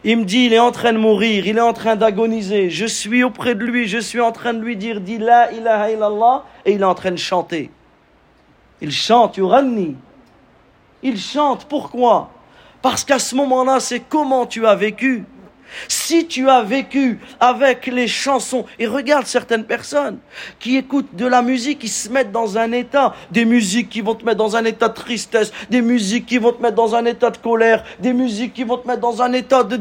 Il me dit, il est en train de mourir, il est en train d'agoniser. Je suis auprès de lui, je suis en train de lui dire, dis la ilaha illallah, et il est en train de chanter. Il chante, yuranni. Il chante, pourquoi? Parce qu'à ce moment-là, c'est comment tu as vécu. Si tu as vécu avec les chansons, et regarde certaines personnes qui écoutent de la musique, qui se mettent dans un état, des musiques qui vont te mettre dans un état de tristesse, des musiques qui vont te mettre dans un état de colère, des musiques qui vont te mettre dans un état de,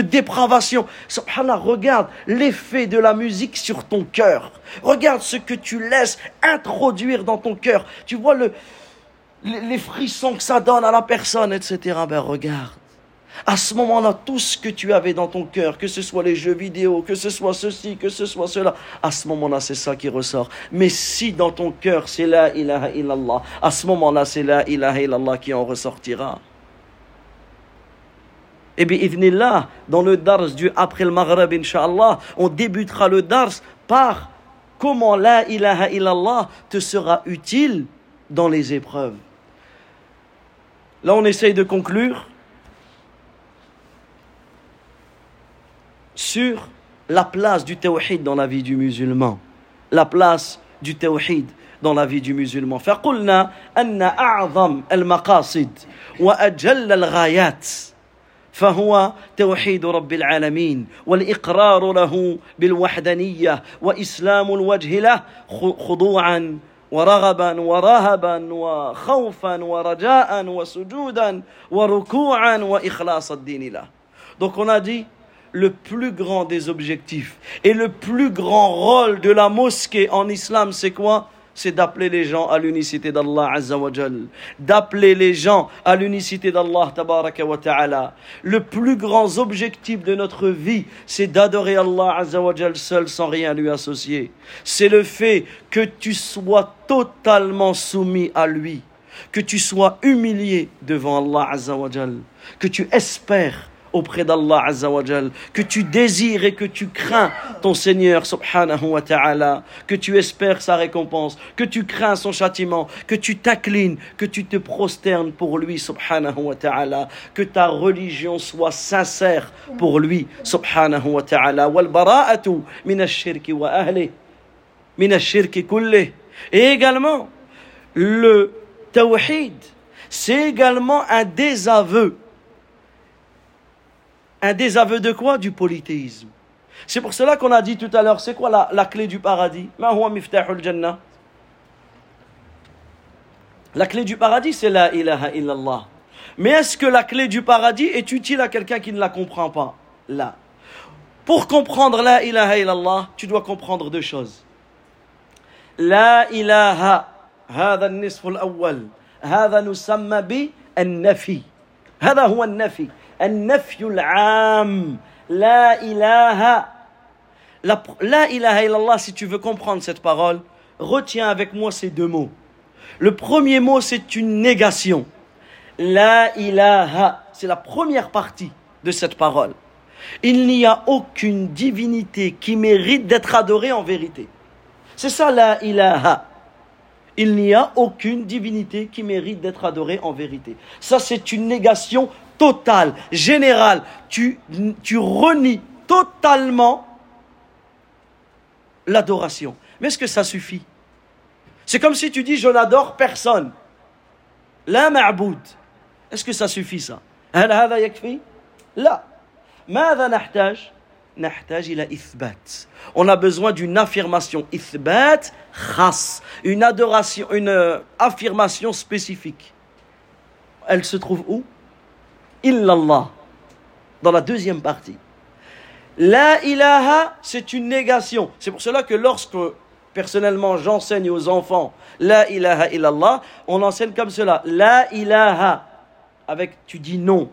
dépravation. Subhanallah, regarde l'effet de la musique sur ton cœur. Regarde ce que tu laisses introduire dans ton cœur. Tu vois le, les, les frissons que ça donne à la personne, etc. Ben regarde. À ce moment-là, tout ce que tu avais dans ton cœur, que ce soit les jeux vidéo, que ce soit ceci, que ce soit cela, à ce moment-là, c'est ça qui ressort. Mais si dans ton cœur, c'est la ilaha illallah, à ce moment-là, c'est la ilaha illallah qui en ressortira. Et bien, dans le dars du après le Maghreb, Inch'Allah, on débutera le dars par comment la ilaha illallah te sera utile dans les épreuves. Là, on essaye de conclure. sur la place du tawhid dans la vie du musulman. La place du tawhid dans la vie du musulman. فقلنا أن أعظم المقاصد وأجل الغايات فهو توحيد رب العالمين والإقرار له بالوحدانية وإسلام الوجه له خضوعا ورغبا ورهبا وخوفا ورجاء وسجودا وركوعا وإخلاص الدين له. Donc on a dit le plus grand des objectifs et le plus grand rôle de la mosquée en islam, c'est quoi? C'est d'appeler les gens à l'unicité d'Allah Azza wa D'appeler les gens à l'unicité d'Allah Tabaraka wa Ta'ala. Le plus grand objectif de notre vie, c'est d'adorer Allah Azza wa seul sans rien lui associer. C'est le fait que tu sois totalement soumis à lui. Que tu sois humilié devant Allah Azza wa Que tu espères auprès d'Allah Azzawajal, que tu désires et que tu crains ton Seigneur subhanahu wa ta'ala, que tu espères sa récompense, que tu crains son châtiment, que tu t'inclines, que tu te prosternes pour lui subhanahu wa ta'ala, que ta religion soit sincère pour lui subhanahu wa ta'ala. Wal bara'atu min ash-shirki wa min ash-shirki. Et également, le tawhid, c'est également un désaveu un désaveu de quoi Du polythéisme. C'est pour cela qu'on a dit tout à l'heure, c'est quoi la, la, clé du paradis La clé du paradis, c'est la ilaha illallah. Mais est-ce que la clé du paradis est utile à quelqu'un qui ne la comprend pas Là. Pour comprendre la ilaha illallah, tu dois comprendre deux choses. La ilaha, هذا النصف الأول هذا نسمى بالنفي هذا هو النفي النفي العام لا إله la, la ilaha illallah, si tu veux comprendre cette parole, retiens avec moi ces deux mots. Le premier mot, c'est une négation. La ilaha, c'est la première partie de cette parole. Il n'y a aucune divinité qui mérite d'être adorée en vérité. C'est ça la ilaha. Il n'y a aucune divinité qui mérite d'être adorée en vérité. Ça, c'est une négation total, général, tu, tu renies totalement l'adoration. Mais est-ce que ça suffit C'est comme si tu dis je n'adore personne. La ma'boud. Est-ce que ça suffit ça هل هذا يكفي؟ لا. ماذا نحتاج؟ نحتاج إلى إثبات. On a besoin d'une affirmation إثبات khas, une adoration, une euh, affirmation spécifique. Elle se trouve où Illallah dans la deuxième partie. La ilaha, c'est une négation. C'est pour cela que lorsque personnellement j'enseigne aux enfants la ilaha illallah, on enseigne comme cela. La ilaha, avec tu dis non,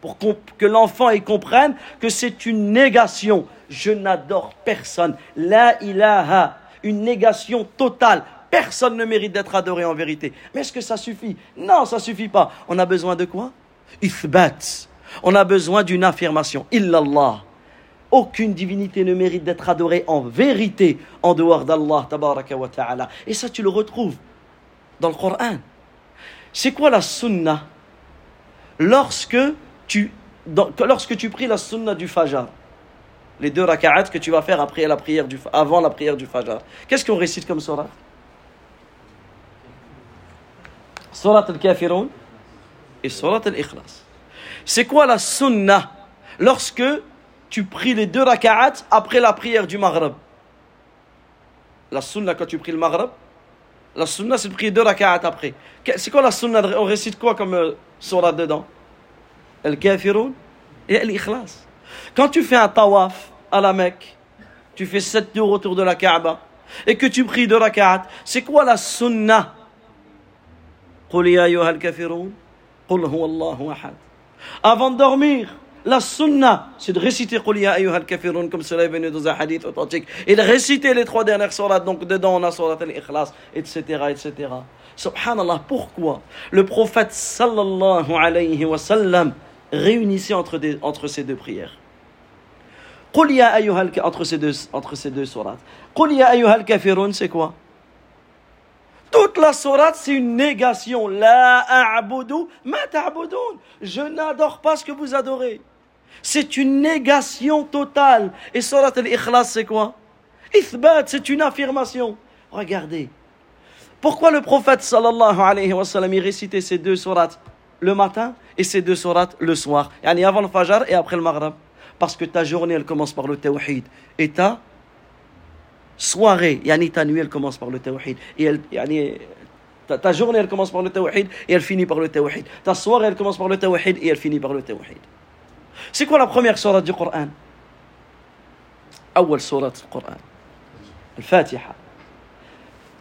pour que l'enfant comprenne que c'est une négation. Je n'adore personne. La ilaha, une négation totale. Personne ne mérite d'être adoré en vérité. Mais est-ce que ça suffit? Non, ça suffit pas. On a besoin de quoi? Ithbat. On a besoin d'une affirmation. Illallah. Aucune divinité ne mérite d'être adorée en vérité en dehors d'Allah. ta'ala. Et ça, tu le retrouves dans le Coran. C'est quoi la sunna? Lorsque tu, lorsque tu pries la sunna du Fajr Les deux raka'at que tu vas faire après la prière du, avant la prière du Fajr. Qu'est-ce qu'on récite comme surah Surat al-Kafirun? Et al-Ikhlas. C'est quoi la sunna lorsque tu pries les deux raka'at après la prière du Maghreb? La sunna quand tu pries le Maghreb? La sunna c'est de prier deux raka'at après. C'est quoi la sunna On récite quoi comme euh, surat dedans? Al-Kafirun et Al-Ikhlas. Quand tu fais un tawaf à la Mecque, tu fais sept tours autour de la Kaaba et que tu pries deux raka'at, c'est quoi la sunna? Avant de dormir, la sunna, c'est de réciter Qul ya ayyuhal kafirun comme cela est venu dans un hadith authentique et de réciter les trois dernières surahs. Donc dedans on a surat al-ikhlas, etc., etc. Subhanallah, pourquoi le prophète sallallahu alayhi wa sallam réunissait entre, des, entre ces deux prières? Qul ya ayyuhal entre ces deux entre ces deux surahs. Qul ya ayyuhal kafirun, c'est quoi? Toute la sourate, c'est une négation. La a'budu ma. Je n'adore pas ce que vous adorez. C'est une négation totale. Et surat al-ikhlas, c'est quoi? Ithbat, c'est une affirmation. Regardez. Pourquoi le prophète sallallahu alayhi wa sallam, récitait ces deux sourates le matin et ces deux sourates le soir? Yani avant le fajr et après le maghrib. Parce que ta journée, elle commence par le tawhid. Et ta soirée, yani ta nuit, elle commence par le tawhid. Et elle, yani, ta, ta, journée, elle commence par le tawhid et elle finit par le tawhid. Ta soirée, elle commence par le tawhid et elle finit par le tawhid. C'est quoi la première sourate du Coran أول سورة القرآن الفاتحة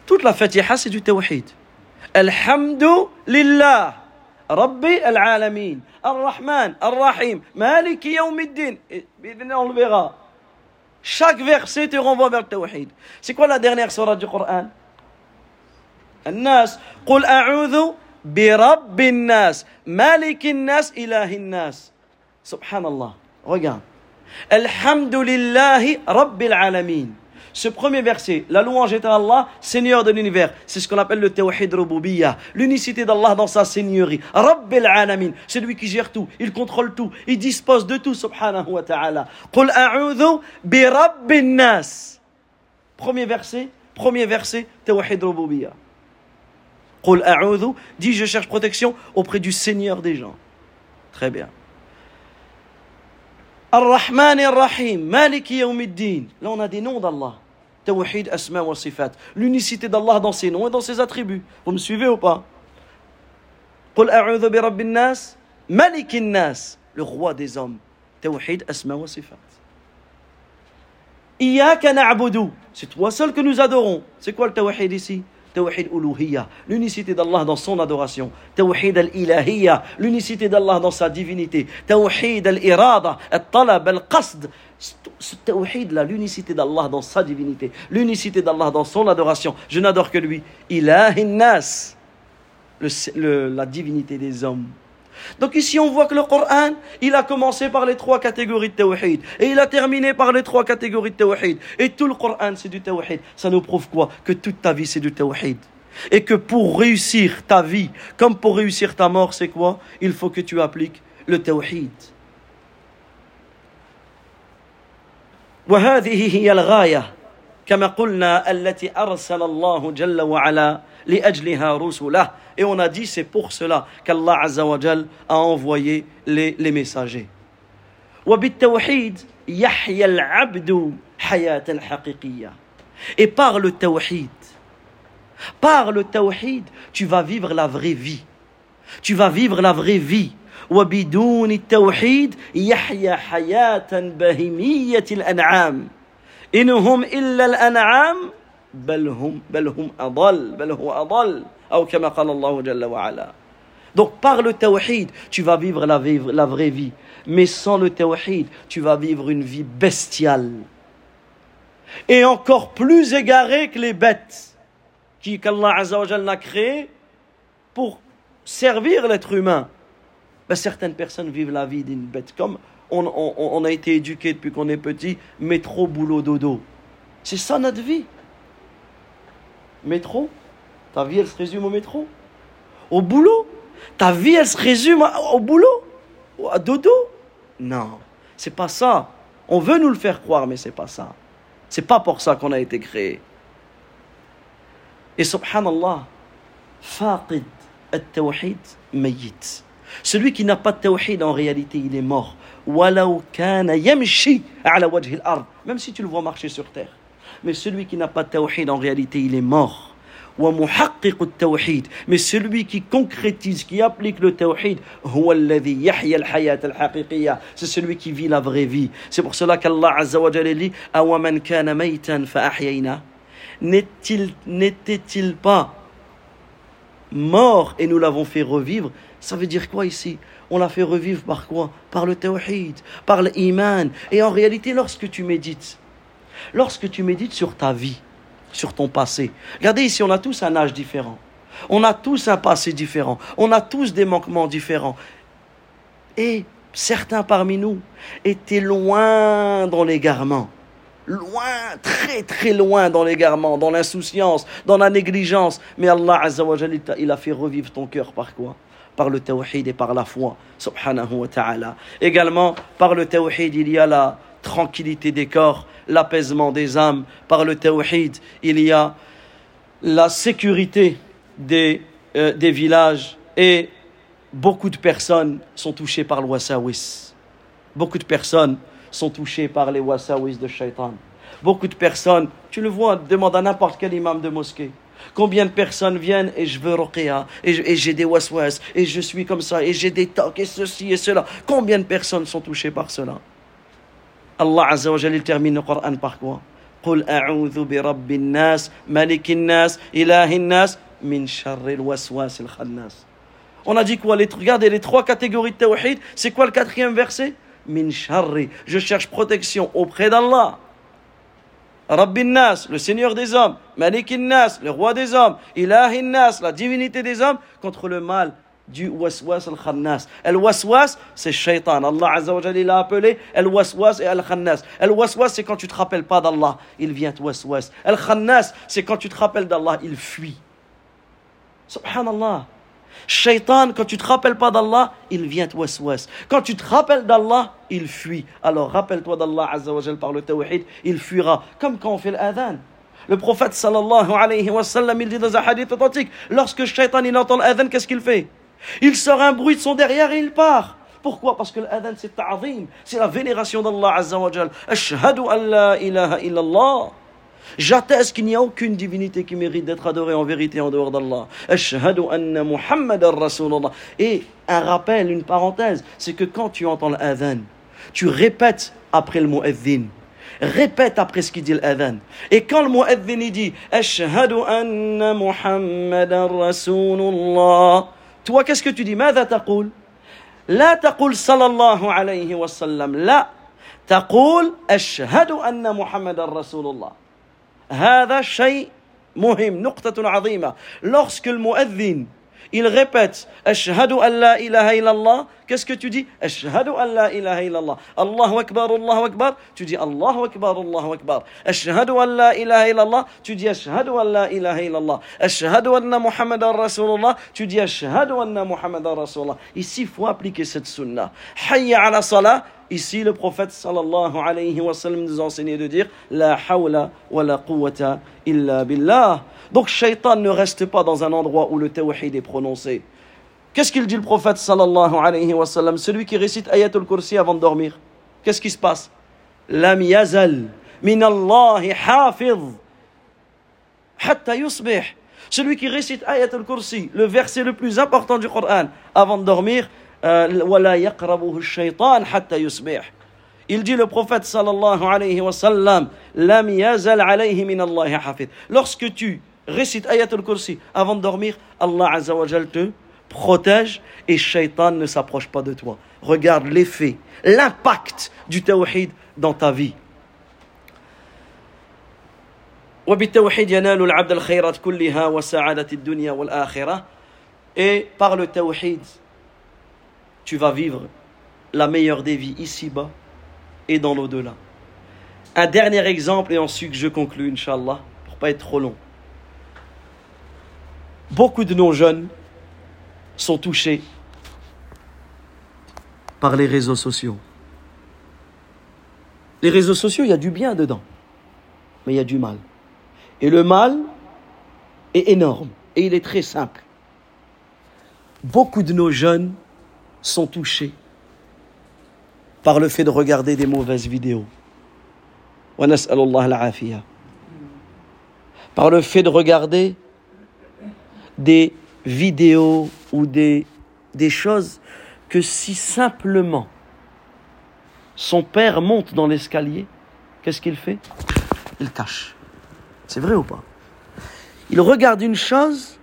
toute la Fatiha c'est du tawhid الحمد لله ربي العالمين الدين بإذن الله on le verra Chaque verset te renvoie vers le tawhid. C'est quoi la dernière surah du Coran الناس قل أعوذ برب الناس مالك الناس إله الناس سبحان الله regarde الحمد لله رب العالمين Ce premier verset, la louange est à Allah, Seigneur de l'univers. C'est ce qu'on appelle le tawhid rububiyya, l'unicité d'Allah dans sa seigneurie. Rabbil alamin, c'est lui qui gère tout, il contrôle tout, il dispose de tout, subhanahu wa ta'ala. Qul a'udhu bi rabbin nas. Premier verset, premier verset, tawhid rububiyya. Qul a'udhu, dit je cherche protection auprès du Seigneur des gens. Très bien. Ar-Rahman ar-Rahim, Maliki. Là, on a des noms d'Allah. Tawhid asma wa sifat. L'unicité d'Allah dans ses noms et dans ses attributs. Vous me suivez ou pas? Qul a'udhu bi rabbin nas, malikin nas, le roi des hommes. Tawhid asma wa sifat. Iyaka na'budu. C'est toi seul que nous adorons. C'est quoi le tawhid ici? Tawhid uluhiyya, l'unicité d'Allah dans son adoration. Tawhid al-ilahiyya, l'unicité d'Allah dans sa divinité. Tawhid al-irada, al-talab, al-qasd, ce tawhid-là, l'unicité d'Allah dans sa divinité, l'unicité d'Allah dans son adoration. Je n'adore que lui. Ilahin nas, la divinité des hommes. Donc ici, on voit que le Coran, il a commencé par les trois catégories de tawhid. Et il a terminé par les trois catégories de tawhid. Et tout le Coran, c'est du tawhid. Ça nous prouve quoi? Que toute ta vie, c'est du tawhid. Et que pour réussir ta vie, comme pour réussir ta mort, c'est quoi? Il faut que tu appliques le tawhid. وهذه هي الغايه كما قلنا التي ارسل الله جل وعلا لاجلها رسله et on a dit c'est pour cela qu'Allah Azza wa Jal a envoyé les, les messagers وبالتوحيد يحيا العبد حياه حقيقيه et par le tawhid par le tawhid tu vas vivre la vraie vie tu vas vivre la vraie vie وبدون التوحيد يحيا حياة بهيمية الأنعام إنهم إلا الأنعام بل هم بل هم أضل بل هو أضل أو كما قال الله جل وعلا Donc par le tawhid, tu vas vivre la, vivre la vraie vie. Mais sans le tawhid, tu vas vivre une vie bestiale. Et encore plus égarée que les bêtes qu'Allah Azzawajal l'a créé pour servir l'être humain. Ben, certaines personnes vivent la vie d'une bête. Comme on, a été éduqué depuis qu'on est petit, métro, boulot, dodo. C'est ça notre vie. Métro, ta vie elle se résume au métro. Au boulot, ta vie elle se résume au boulot. Ou À dodo. Non, c'est pas ça. On veut nous le faire croire, mais c'est pas ça. C'est pas pour ça qu'on a été créé. Et subhanallah, faqid al-tawhid mayyit. Celui qui n'a pas de tawhid, en réalité, il est mort. Même si tu le vois marcher sur terre. Mais celui qui n'a pas de tawhid, en réalité, il est mort. Mais celui qui concrétise, qui applique le tawhid, c'est celui qui vit la vraie vie. C'est pour cela qu'Allah Azza wa dit N'était-il pas mort et nous l'avons fait revivre ça veut dire quoi ici? On l'a fait revivre par quoi? Par le tawhid par l'iman et en réalité lorsque tu médites lorsque tu médites sur ta vie sur ton passé. Regardez ici, on a tous un âge différent. On a tous un passé différent. On a tous des manquements différents. Et certains parmi nous étaient loin dans l'égarement. Loin, très très loin dans l'égarement, dans l'insouciance, dans la négligence. Mais Allah Azza il a fait revivre ton cœur par quoi? Par le tawhid et par la foi, wa ta'ala. Également, par le tawhid, il y a la tranquillité des corps, l'apaisement des âmes. Par le tawhid, il y a la sécurité des, euh, des villages et beaucoup de personnes sont touchées par le wasawis. Beaucoup de personnes sont touchées par les wasawis de shaitan. Beaucoup de personnes, tu le vois, demande à n'importe quel imam de mosquée. Combien de personnes viennent et je veux ruqya, et, je- et j'ai des waswas, et je suis comme ça, et j'ai des tocs, et ceci et cela. Combien de personnes sont touchées par cela Allah Azza wa Jalla il termine le Coran par quoi قل أعوذ برب الناس ملك الناس إله الناس من شر الوسواس الخناس On a dit quoi les, Regardez les trois catégories de tawhid. C'est quoi le quatrième verset Min sharri. Je cherche protection auprès d'Allah. Rabbin Nas, le Seigneur des hommes. Malikin Nas, le roi des hommes. Ilahin Nas, la divinité des hommes. Contre le mal du waswas al-khannas. Al-waswas, c'est shaitan. Allah Azza wa l'a appelé al-waswas et al-khannas. Al-waswas, c'est quand tu te rappelles pas d'Allah, il vient te waswas. Al-khannas, c'est quand tu te rappelles d'Allah, il fuit. Subhanallah. Shaitan, quand tu te rappelles pas d'Allah, il vient te waswas. Quand tu te rappelles d'Allah, il fuit. Alors rappelle-toi d'Allah Azza wa Jal par le tawhid, il fuira. Comme quand on fait l'adhan. Le prophète sallallahu alayhi wa sallam, il dit dans un hadith authentique, lorsque Shaitan il entend l'adhan, qu'est-ce qu'il fait? Il sort un bruit de son derrière et il part. Pourquoi? Parce que l'adhan c'est ta'zim, c'est la vénération d'Allah Azza wa Jal. Ashhadu an la ilaha illallah. J'atteste qu'il n'y a aucune divinité qui mérite d'être adorée en vérité en dehors d'Allah. Ashhadu anna Muhammadan Rasulullah. Et un rappel, une parenthèse, c'est que quand tu entends l'adhan, tu répètes après le mu'adhin. Répète après ce qu'il dit l'adhan. Et quand le mu'adhin il dit Ashhadu anna Muhammadan Rasulullah, toi qu'est-ce que tu dis ماذا تقول لا تقول صلى الله عليه وسلم لا تقول أشهد أن محمد رسول الله هذا شيء مهم نقطة عظيمة. Le muezzin il répète أشهد أن لا إله إلا الله Qu'est-ce que tu dis? Ashhadu an la ilaha illallah. Allahu akbar, Allahu akbar. Tu dis Allahu akbar, Allahu akbar. Ashhadu an la ilaha illallah. Tu dis Ashhadu an la ilaha illallah. Ashhadu anna Muhammadan Rasulullah. Tu dis Ashhadu anna Muhammadan Rasulullah. Ici, il faut appliquer cette sunnah. Hayya ala salah. Ici, le prophète sallallahu alayhi wa sallam nous enseignait de dire La hawla wa la quwwata illa billah. Donc, shaitan ne reste pas dans un endroit où le tawhid est prononcé. Qu'est-ce qu'il dit le prophète sallallahu alayhi wa sallam Celui qui récite ayatul kursi avant de dormir. Qu'est-ce qui se passe Lam yazal min Allahi hafiz hatta yusbih. Celui qui récite ayatul kursi, le verset le plus important du Coran, avant de dormir, euh, ولا يقربه الشيطان حتى يصبح. Il dit le prophète sallallahu alayhi wa sallam, lam yazal alayhi min Allah hafiz. Lorsque tu récites ayatul kursi avant de dormir, Allah azza wa te protège et shaitan ne s'approche pas de toi. Regarde l'effet, l'impact du tawhid dans ta vie. وبالتوحيد ينال العبد الخيرات كلها وسعادة الدنيا والآخرة et par le tawhid tu vas vivre la meilleure des vies ici-bas et dans l'au-delà. Un dernier exemple et ensuite je conclue, Inch'Allah, pour pas être trop long. Beaucoup de nos jeunes sont touchés par les réseaux sociaux. Les réseaux sociaux, il y a du bien dedans, mais il y a du mal. Et le mal est énorme et il est très simple. Beaucoup de nos jeunes sont touchés par le fait de regarder des mauvaises vidéos. Par le fait de regarder des vidéos ou des, des choses que si simplement son père monte dans l'escalier, qu'est-ce qu'il fait? Il cache. C'est vrai ou pas? Il regarde une chose,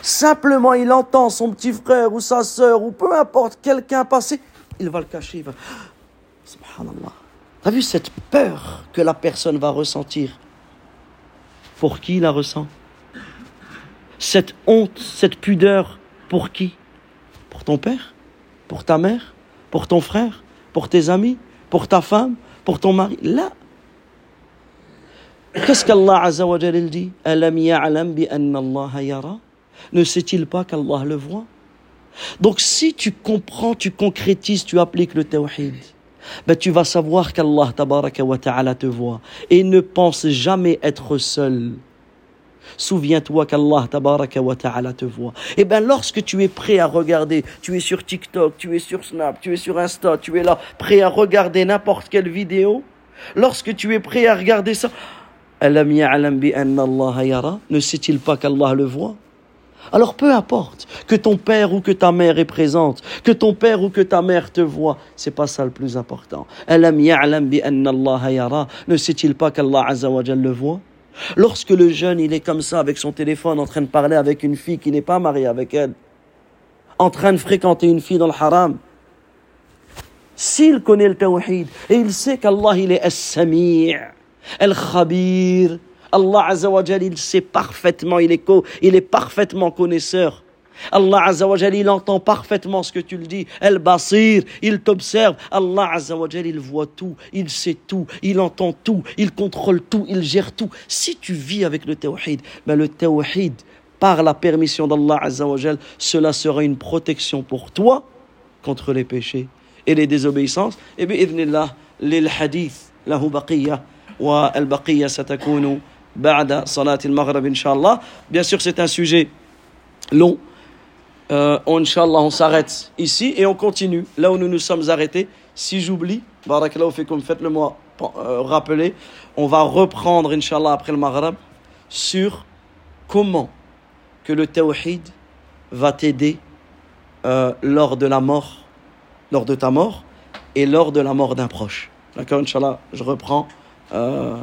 simplement il entend son petit frère ou sa sœur ou peu importe quelqu'un passer, il va le cacher. Il va... Subhanallah. T'as vu cette peur que la personne va ressentir? Pour qui la ressent? Cette honte, cette pudeur, pour qui? Pour ton père? Pour ta mère? Pour ton frère? Pour tes amis? Pour ta femme? Pour ton mari? Là, Qu'est-ce qu'Allah Azza wa dit? Alam bi anna Allah yara? Ne sait-il pas qu'Allah le voit? Donc si tu comprends, tu concrétises, tu appliques le tawhid, ben tu vas savoir qu'Allah wa ta'ala te voit et ne pense jamais être seul. Souviens-toi qu'Allah tabaraka wa ta'ala te voit. Et bien lorsque tu es prêt à regarder, tu es sur TikTok, tu es sur Snap, tu es sur Insta, tu es là, prêt à regarder n'importe quelle vidéo, lorsque tu es prêt à regarder ça, ne sait-il pas qu'Allah le voit? Alors peu importe que ton père ou que ta mère est présente, que ton père ou que ta mère te voit, c'est pas ça le plus important. Ne sait-il pas qu'Allah le voit? Lorsque le jeune il est comme ça avec son téléphone en train de parler avec une fille qui n'est pas mariée avec elle, en train de fréquenter une fille dans le haram, s'il connaît le tawhid et il sait qu'Allah il est as-sami' Al-Khabir. Allah Azzawajal, il sait parfaitement, il est, il est parfaitement connaisseur. Allah Azzawajal, il entend parfaitement ce que tu le dis. El-Basir, il t'observe. Allah Azzawajal, il voit tout, il sait tout, il entend tout, il contrôle tout, il gère tout. Si tu vis avec le tawhid, ben le tawhid, par la permission d'Allah Azzawajal, cela sera une protection pour toi contre les péchés et les désobéissances. Et bien, lil hadith, lahu baqiyah. والبقية ستكون بعد صلاة المغرب إن شاء الله Bien sûr, c'est un sujet long. Euh, Inch'Allah, on s'arrête ici et on continue là où nous nous sommes arrêtés. Si j'oublie, barakallahu fikum, faites-le moi euh, rappeler. On va reprendre, Inch'Allah, après le Maghreb, sur comment que le tawhid va t'aider euh, lors de la mort, lors de ta mort et lors de la mort d'un proche. D'accord, Inch'Allah, je reprends. Euh,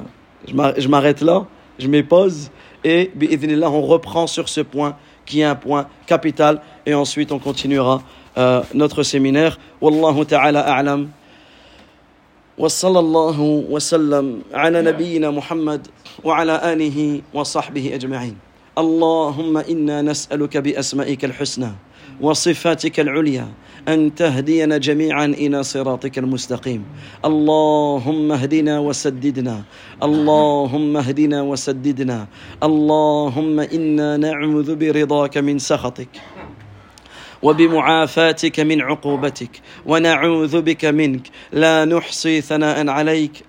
je m'arrête là, je m'épose et on reprend sur ce point qui est un point capital et ensuite on continuera euh, notre séminaire. Wallahu ta'ala a'lam. وصلى الله وسلم على نبينا محمد وعلى آله وصحبه أجمعين اللهم إنا نسألك بأسمائك الحسنى وصفاتك العليا أن تهدينا جميعا إلى صراطك المستقيم. اللهم اهدنا وسددنا. اللهم اهدنا وسددنا. اللهم إنا نعوذ برضاك من سخطك وبمعافاتك من عقوبتك ونعوذ بك منك. لا نحصي ثناء عليك.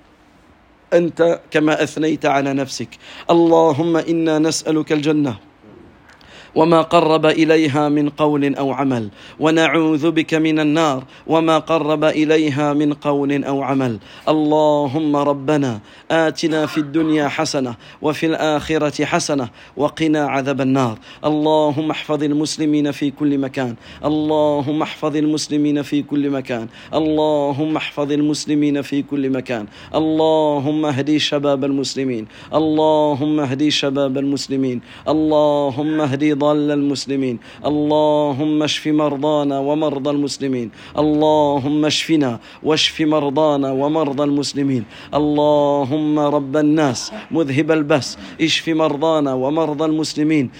أنت كما أثنيت على نفسك. اللهم إنا نسألك الجنة وما قرب إليها من قول أو عمل. ونعوذ بك من النار. وما قرب إليها من قول أو عمل. اللهم ربنا آتنا في الدنيا حسنة وفي الآخرة حسنة وقنا عذاب النار. اللهم احفظ المسلمين في كل مكان. اللهم احفظ المسلمين في كل مكان. اللهم احفظ المسلمين في كل مكان. اللهم اهدي شباب المسلمين. اللهم اهدي شباب المسلمين. اللهم اهدي ضال المسلمين. اللهم اشف مرضانا ومرضى المسلمين. اللهم اشفنا واشف مرضانا ومرضى المسلمين. اللهم رب الناس مذهب البأس. اشف مرضانا ومرضى المسلمين.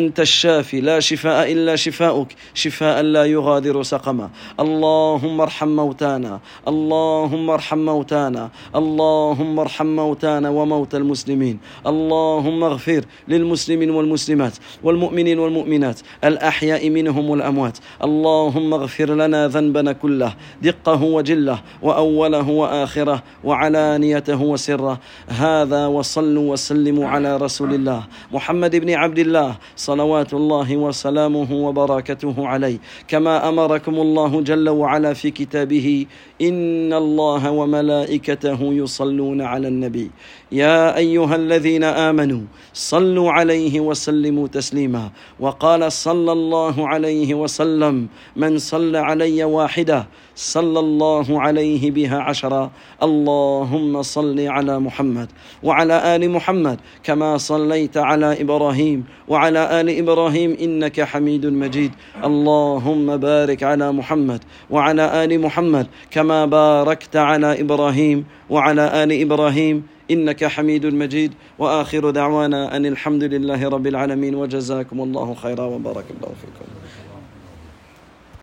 أنت الشافي لا شفاء إلا شفاؤك. شفاء لا يغادر سقما. اللهم ارحم موتانا. اللهم ارحم موتانا. اللهم ارحم موتانا وموتى المسلمين. اللهم اغفر للمسلمين والمسلمات. والمؤمنين والمؤمنات الأحياء منهم والأموات. اللهم اغفر لنا ذنبنا كله دقه وجله وأوله وآخره وعلانيته وسره. هذا وصلوا وسلموا على رسول الله محمد بن عبد الله صلوات الله وسلامه وبركاته عليه. كما أمركم الله جل وعلا في كتابه إن الله وملائكته يصلون على النبي. يا أيها الذين آمنوا صلوا عليه وسلموا تسليما. وقال صلى الله عليه وسلم من صلى علي واحدة صلى الله عليه بها عشرا اللهم صل على محمد وعلى آل محمد كما صليت على إبراهيم وعلى آل إبراهيم إنك حميد مجيد. اللهم بارك على محمد وعلى آل محمد كما باركت على إبراهيم وعلى آل إبراهيم إنك حميد مجيد. وآخر دعوانا أن الحمد لله رب العالمين. وجزاكم الله خيرا وبارك الله فيكم.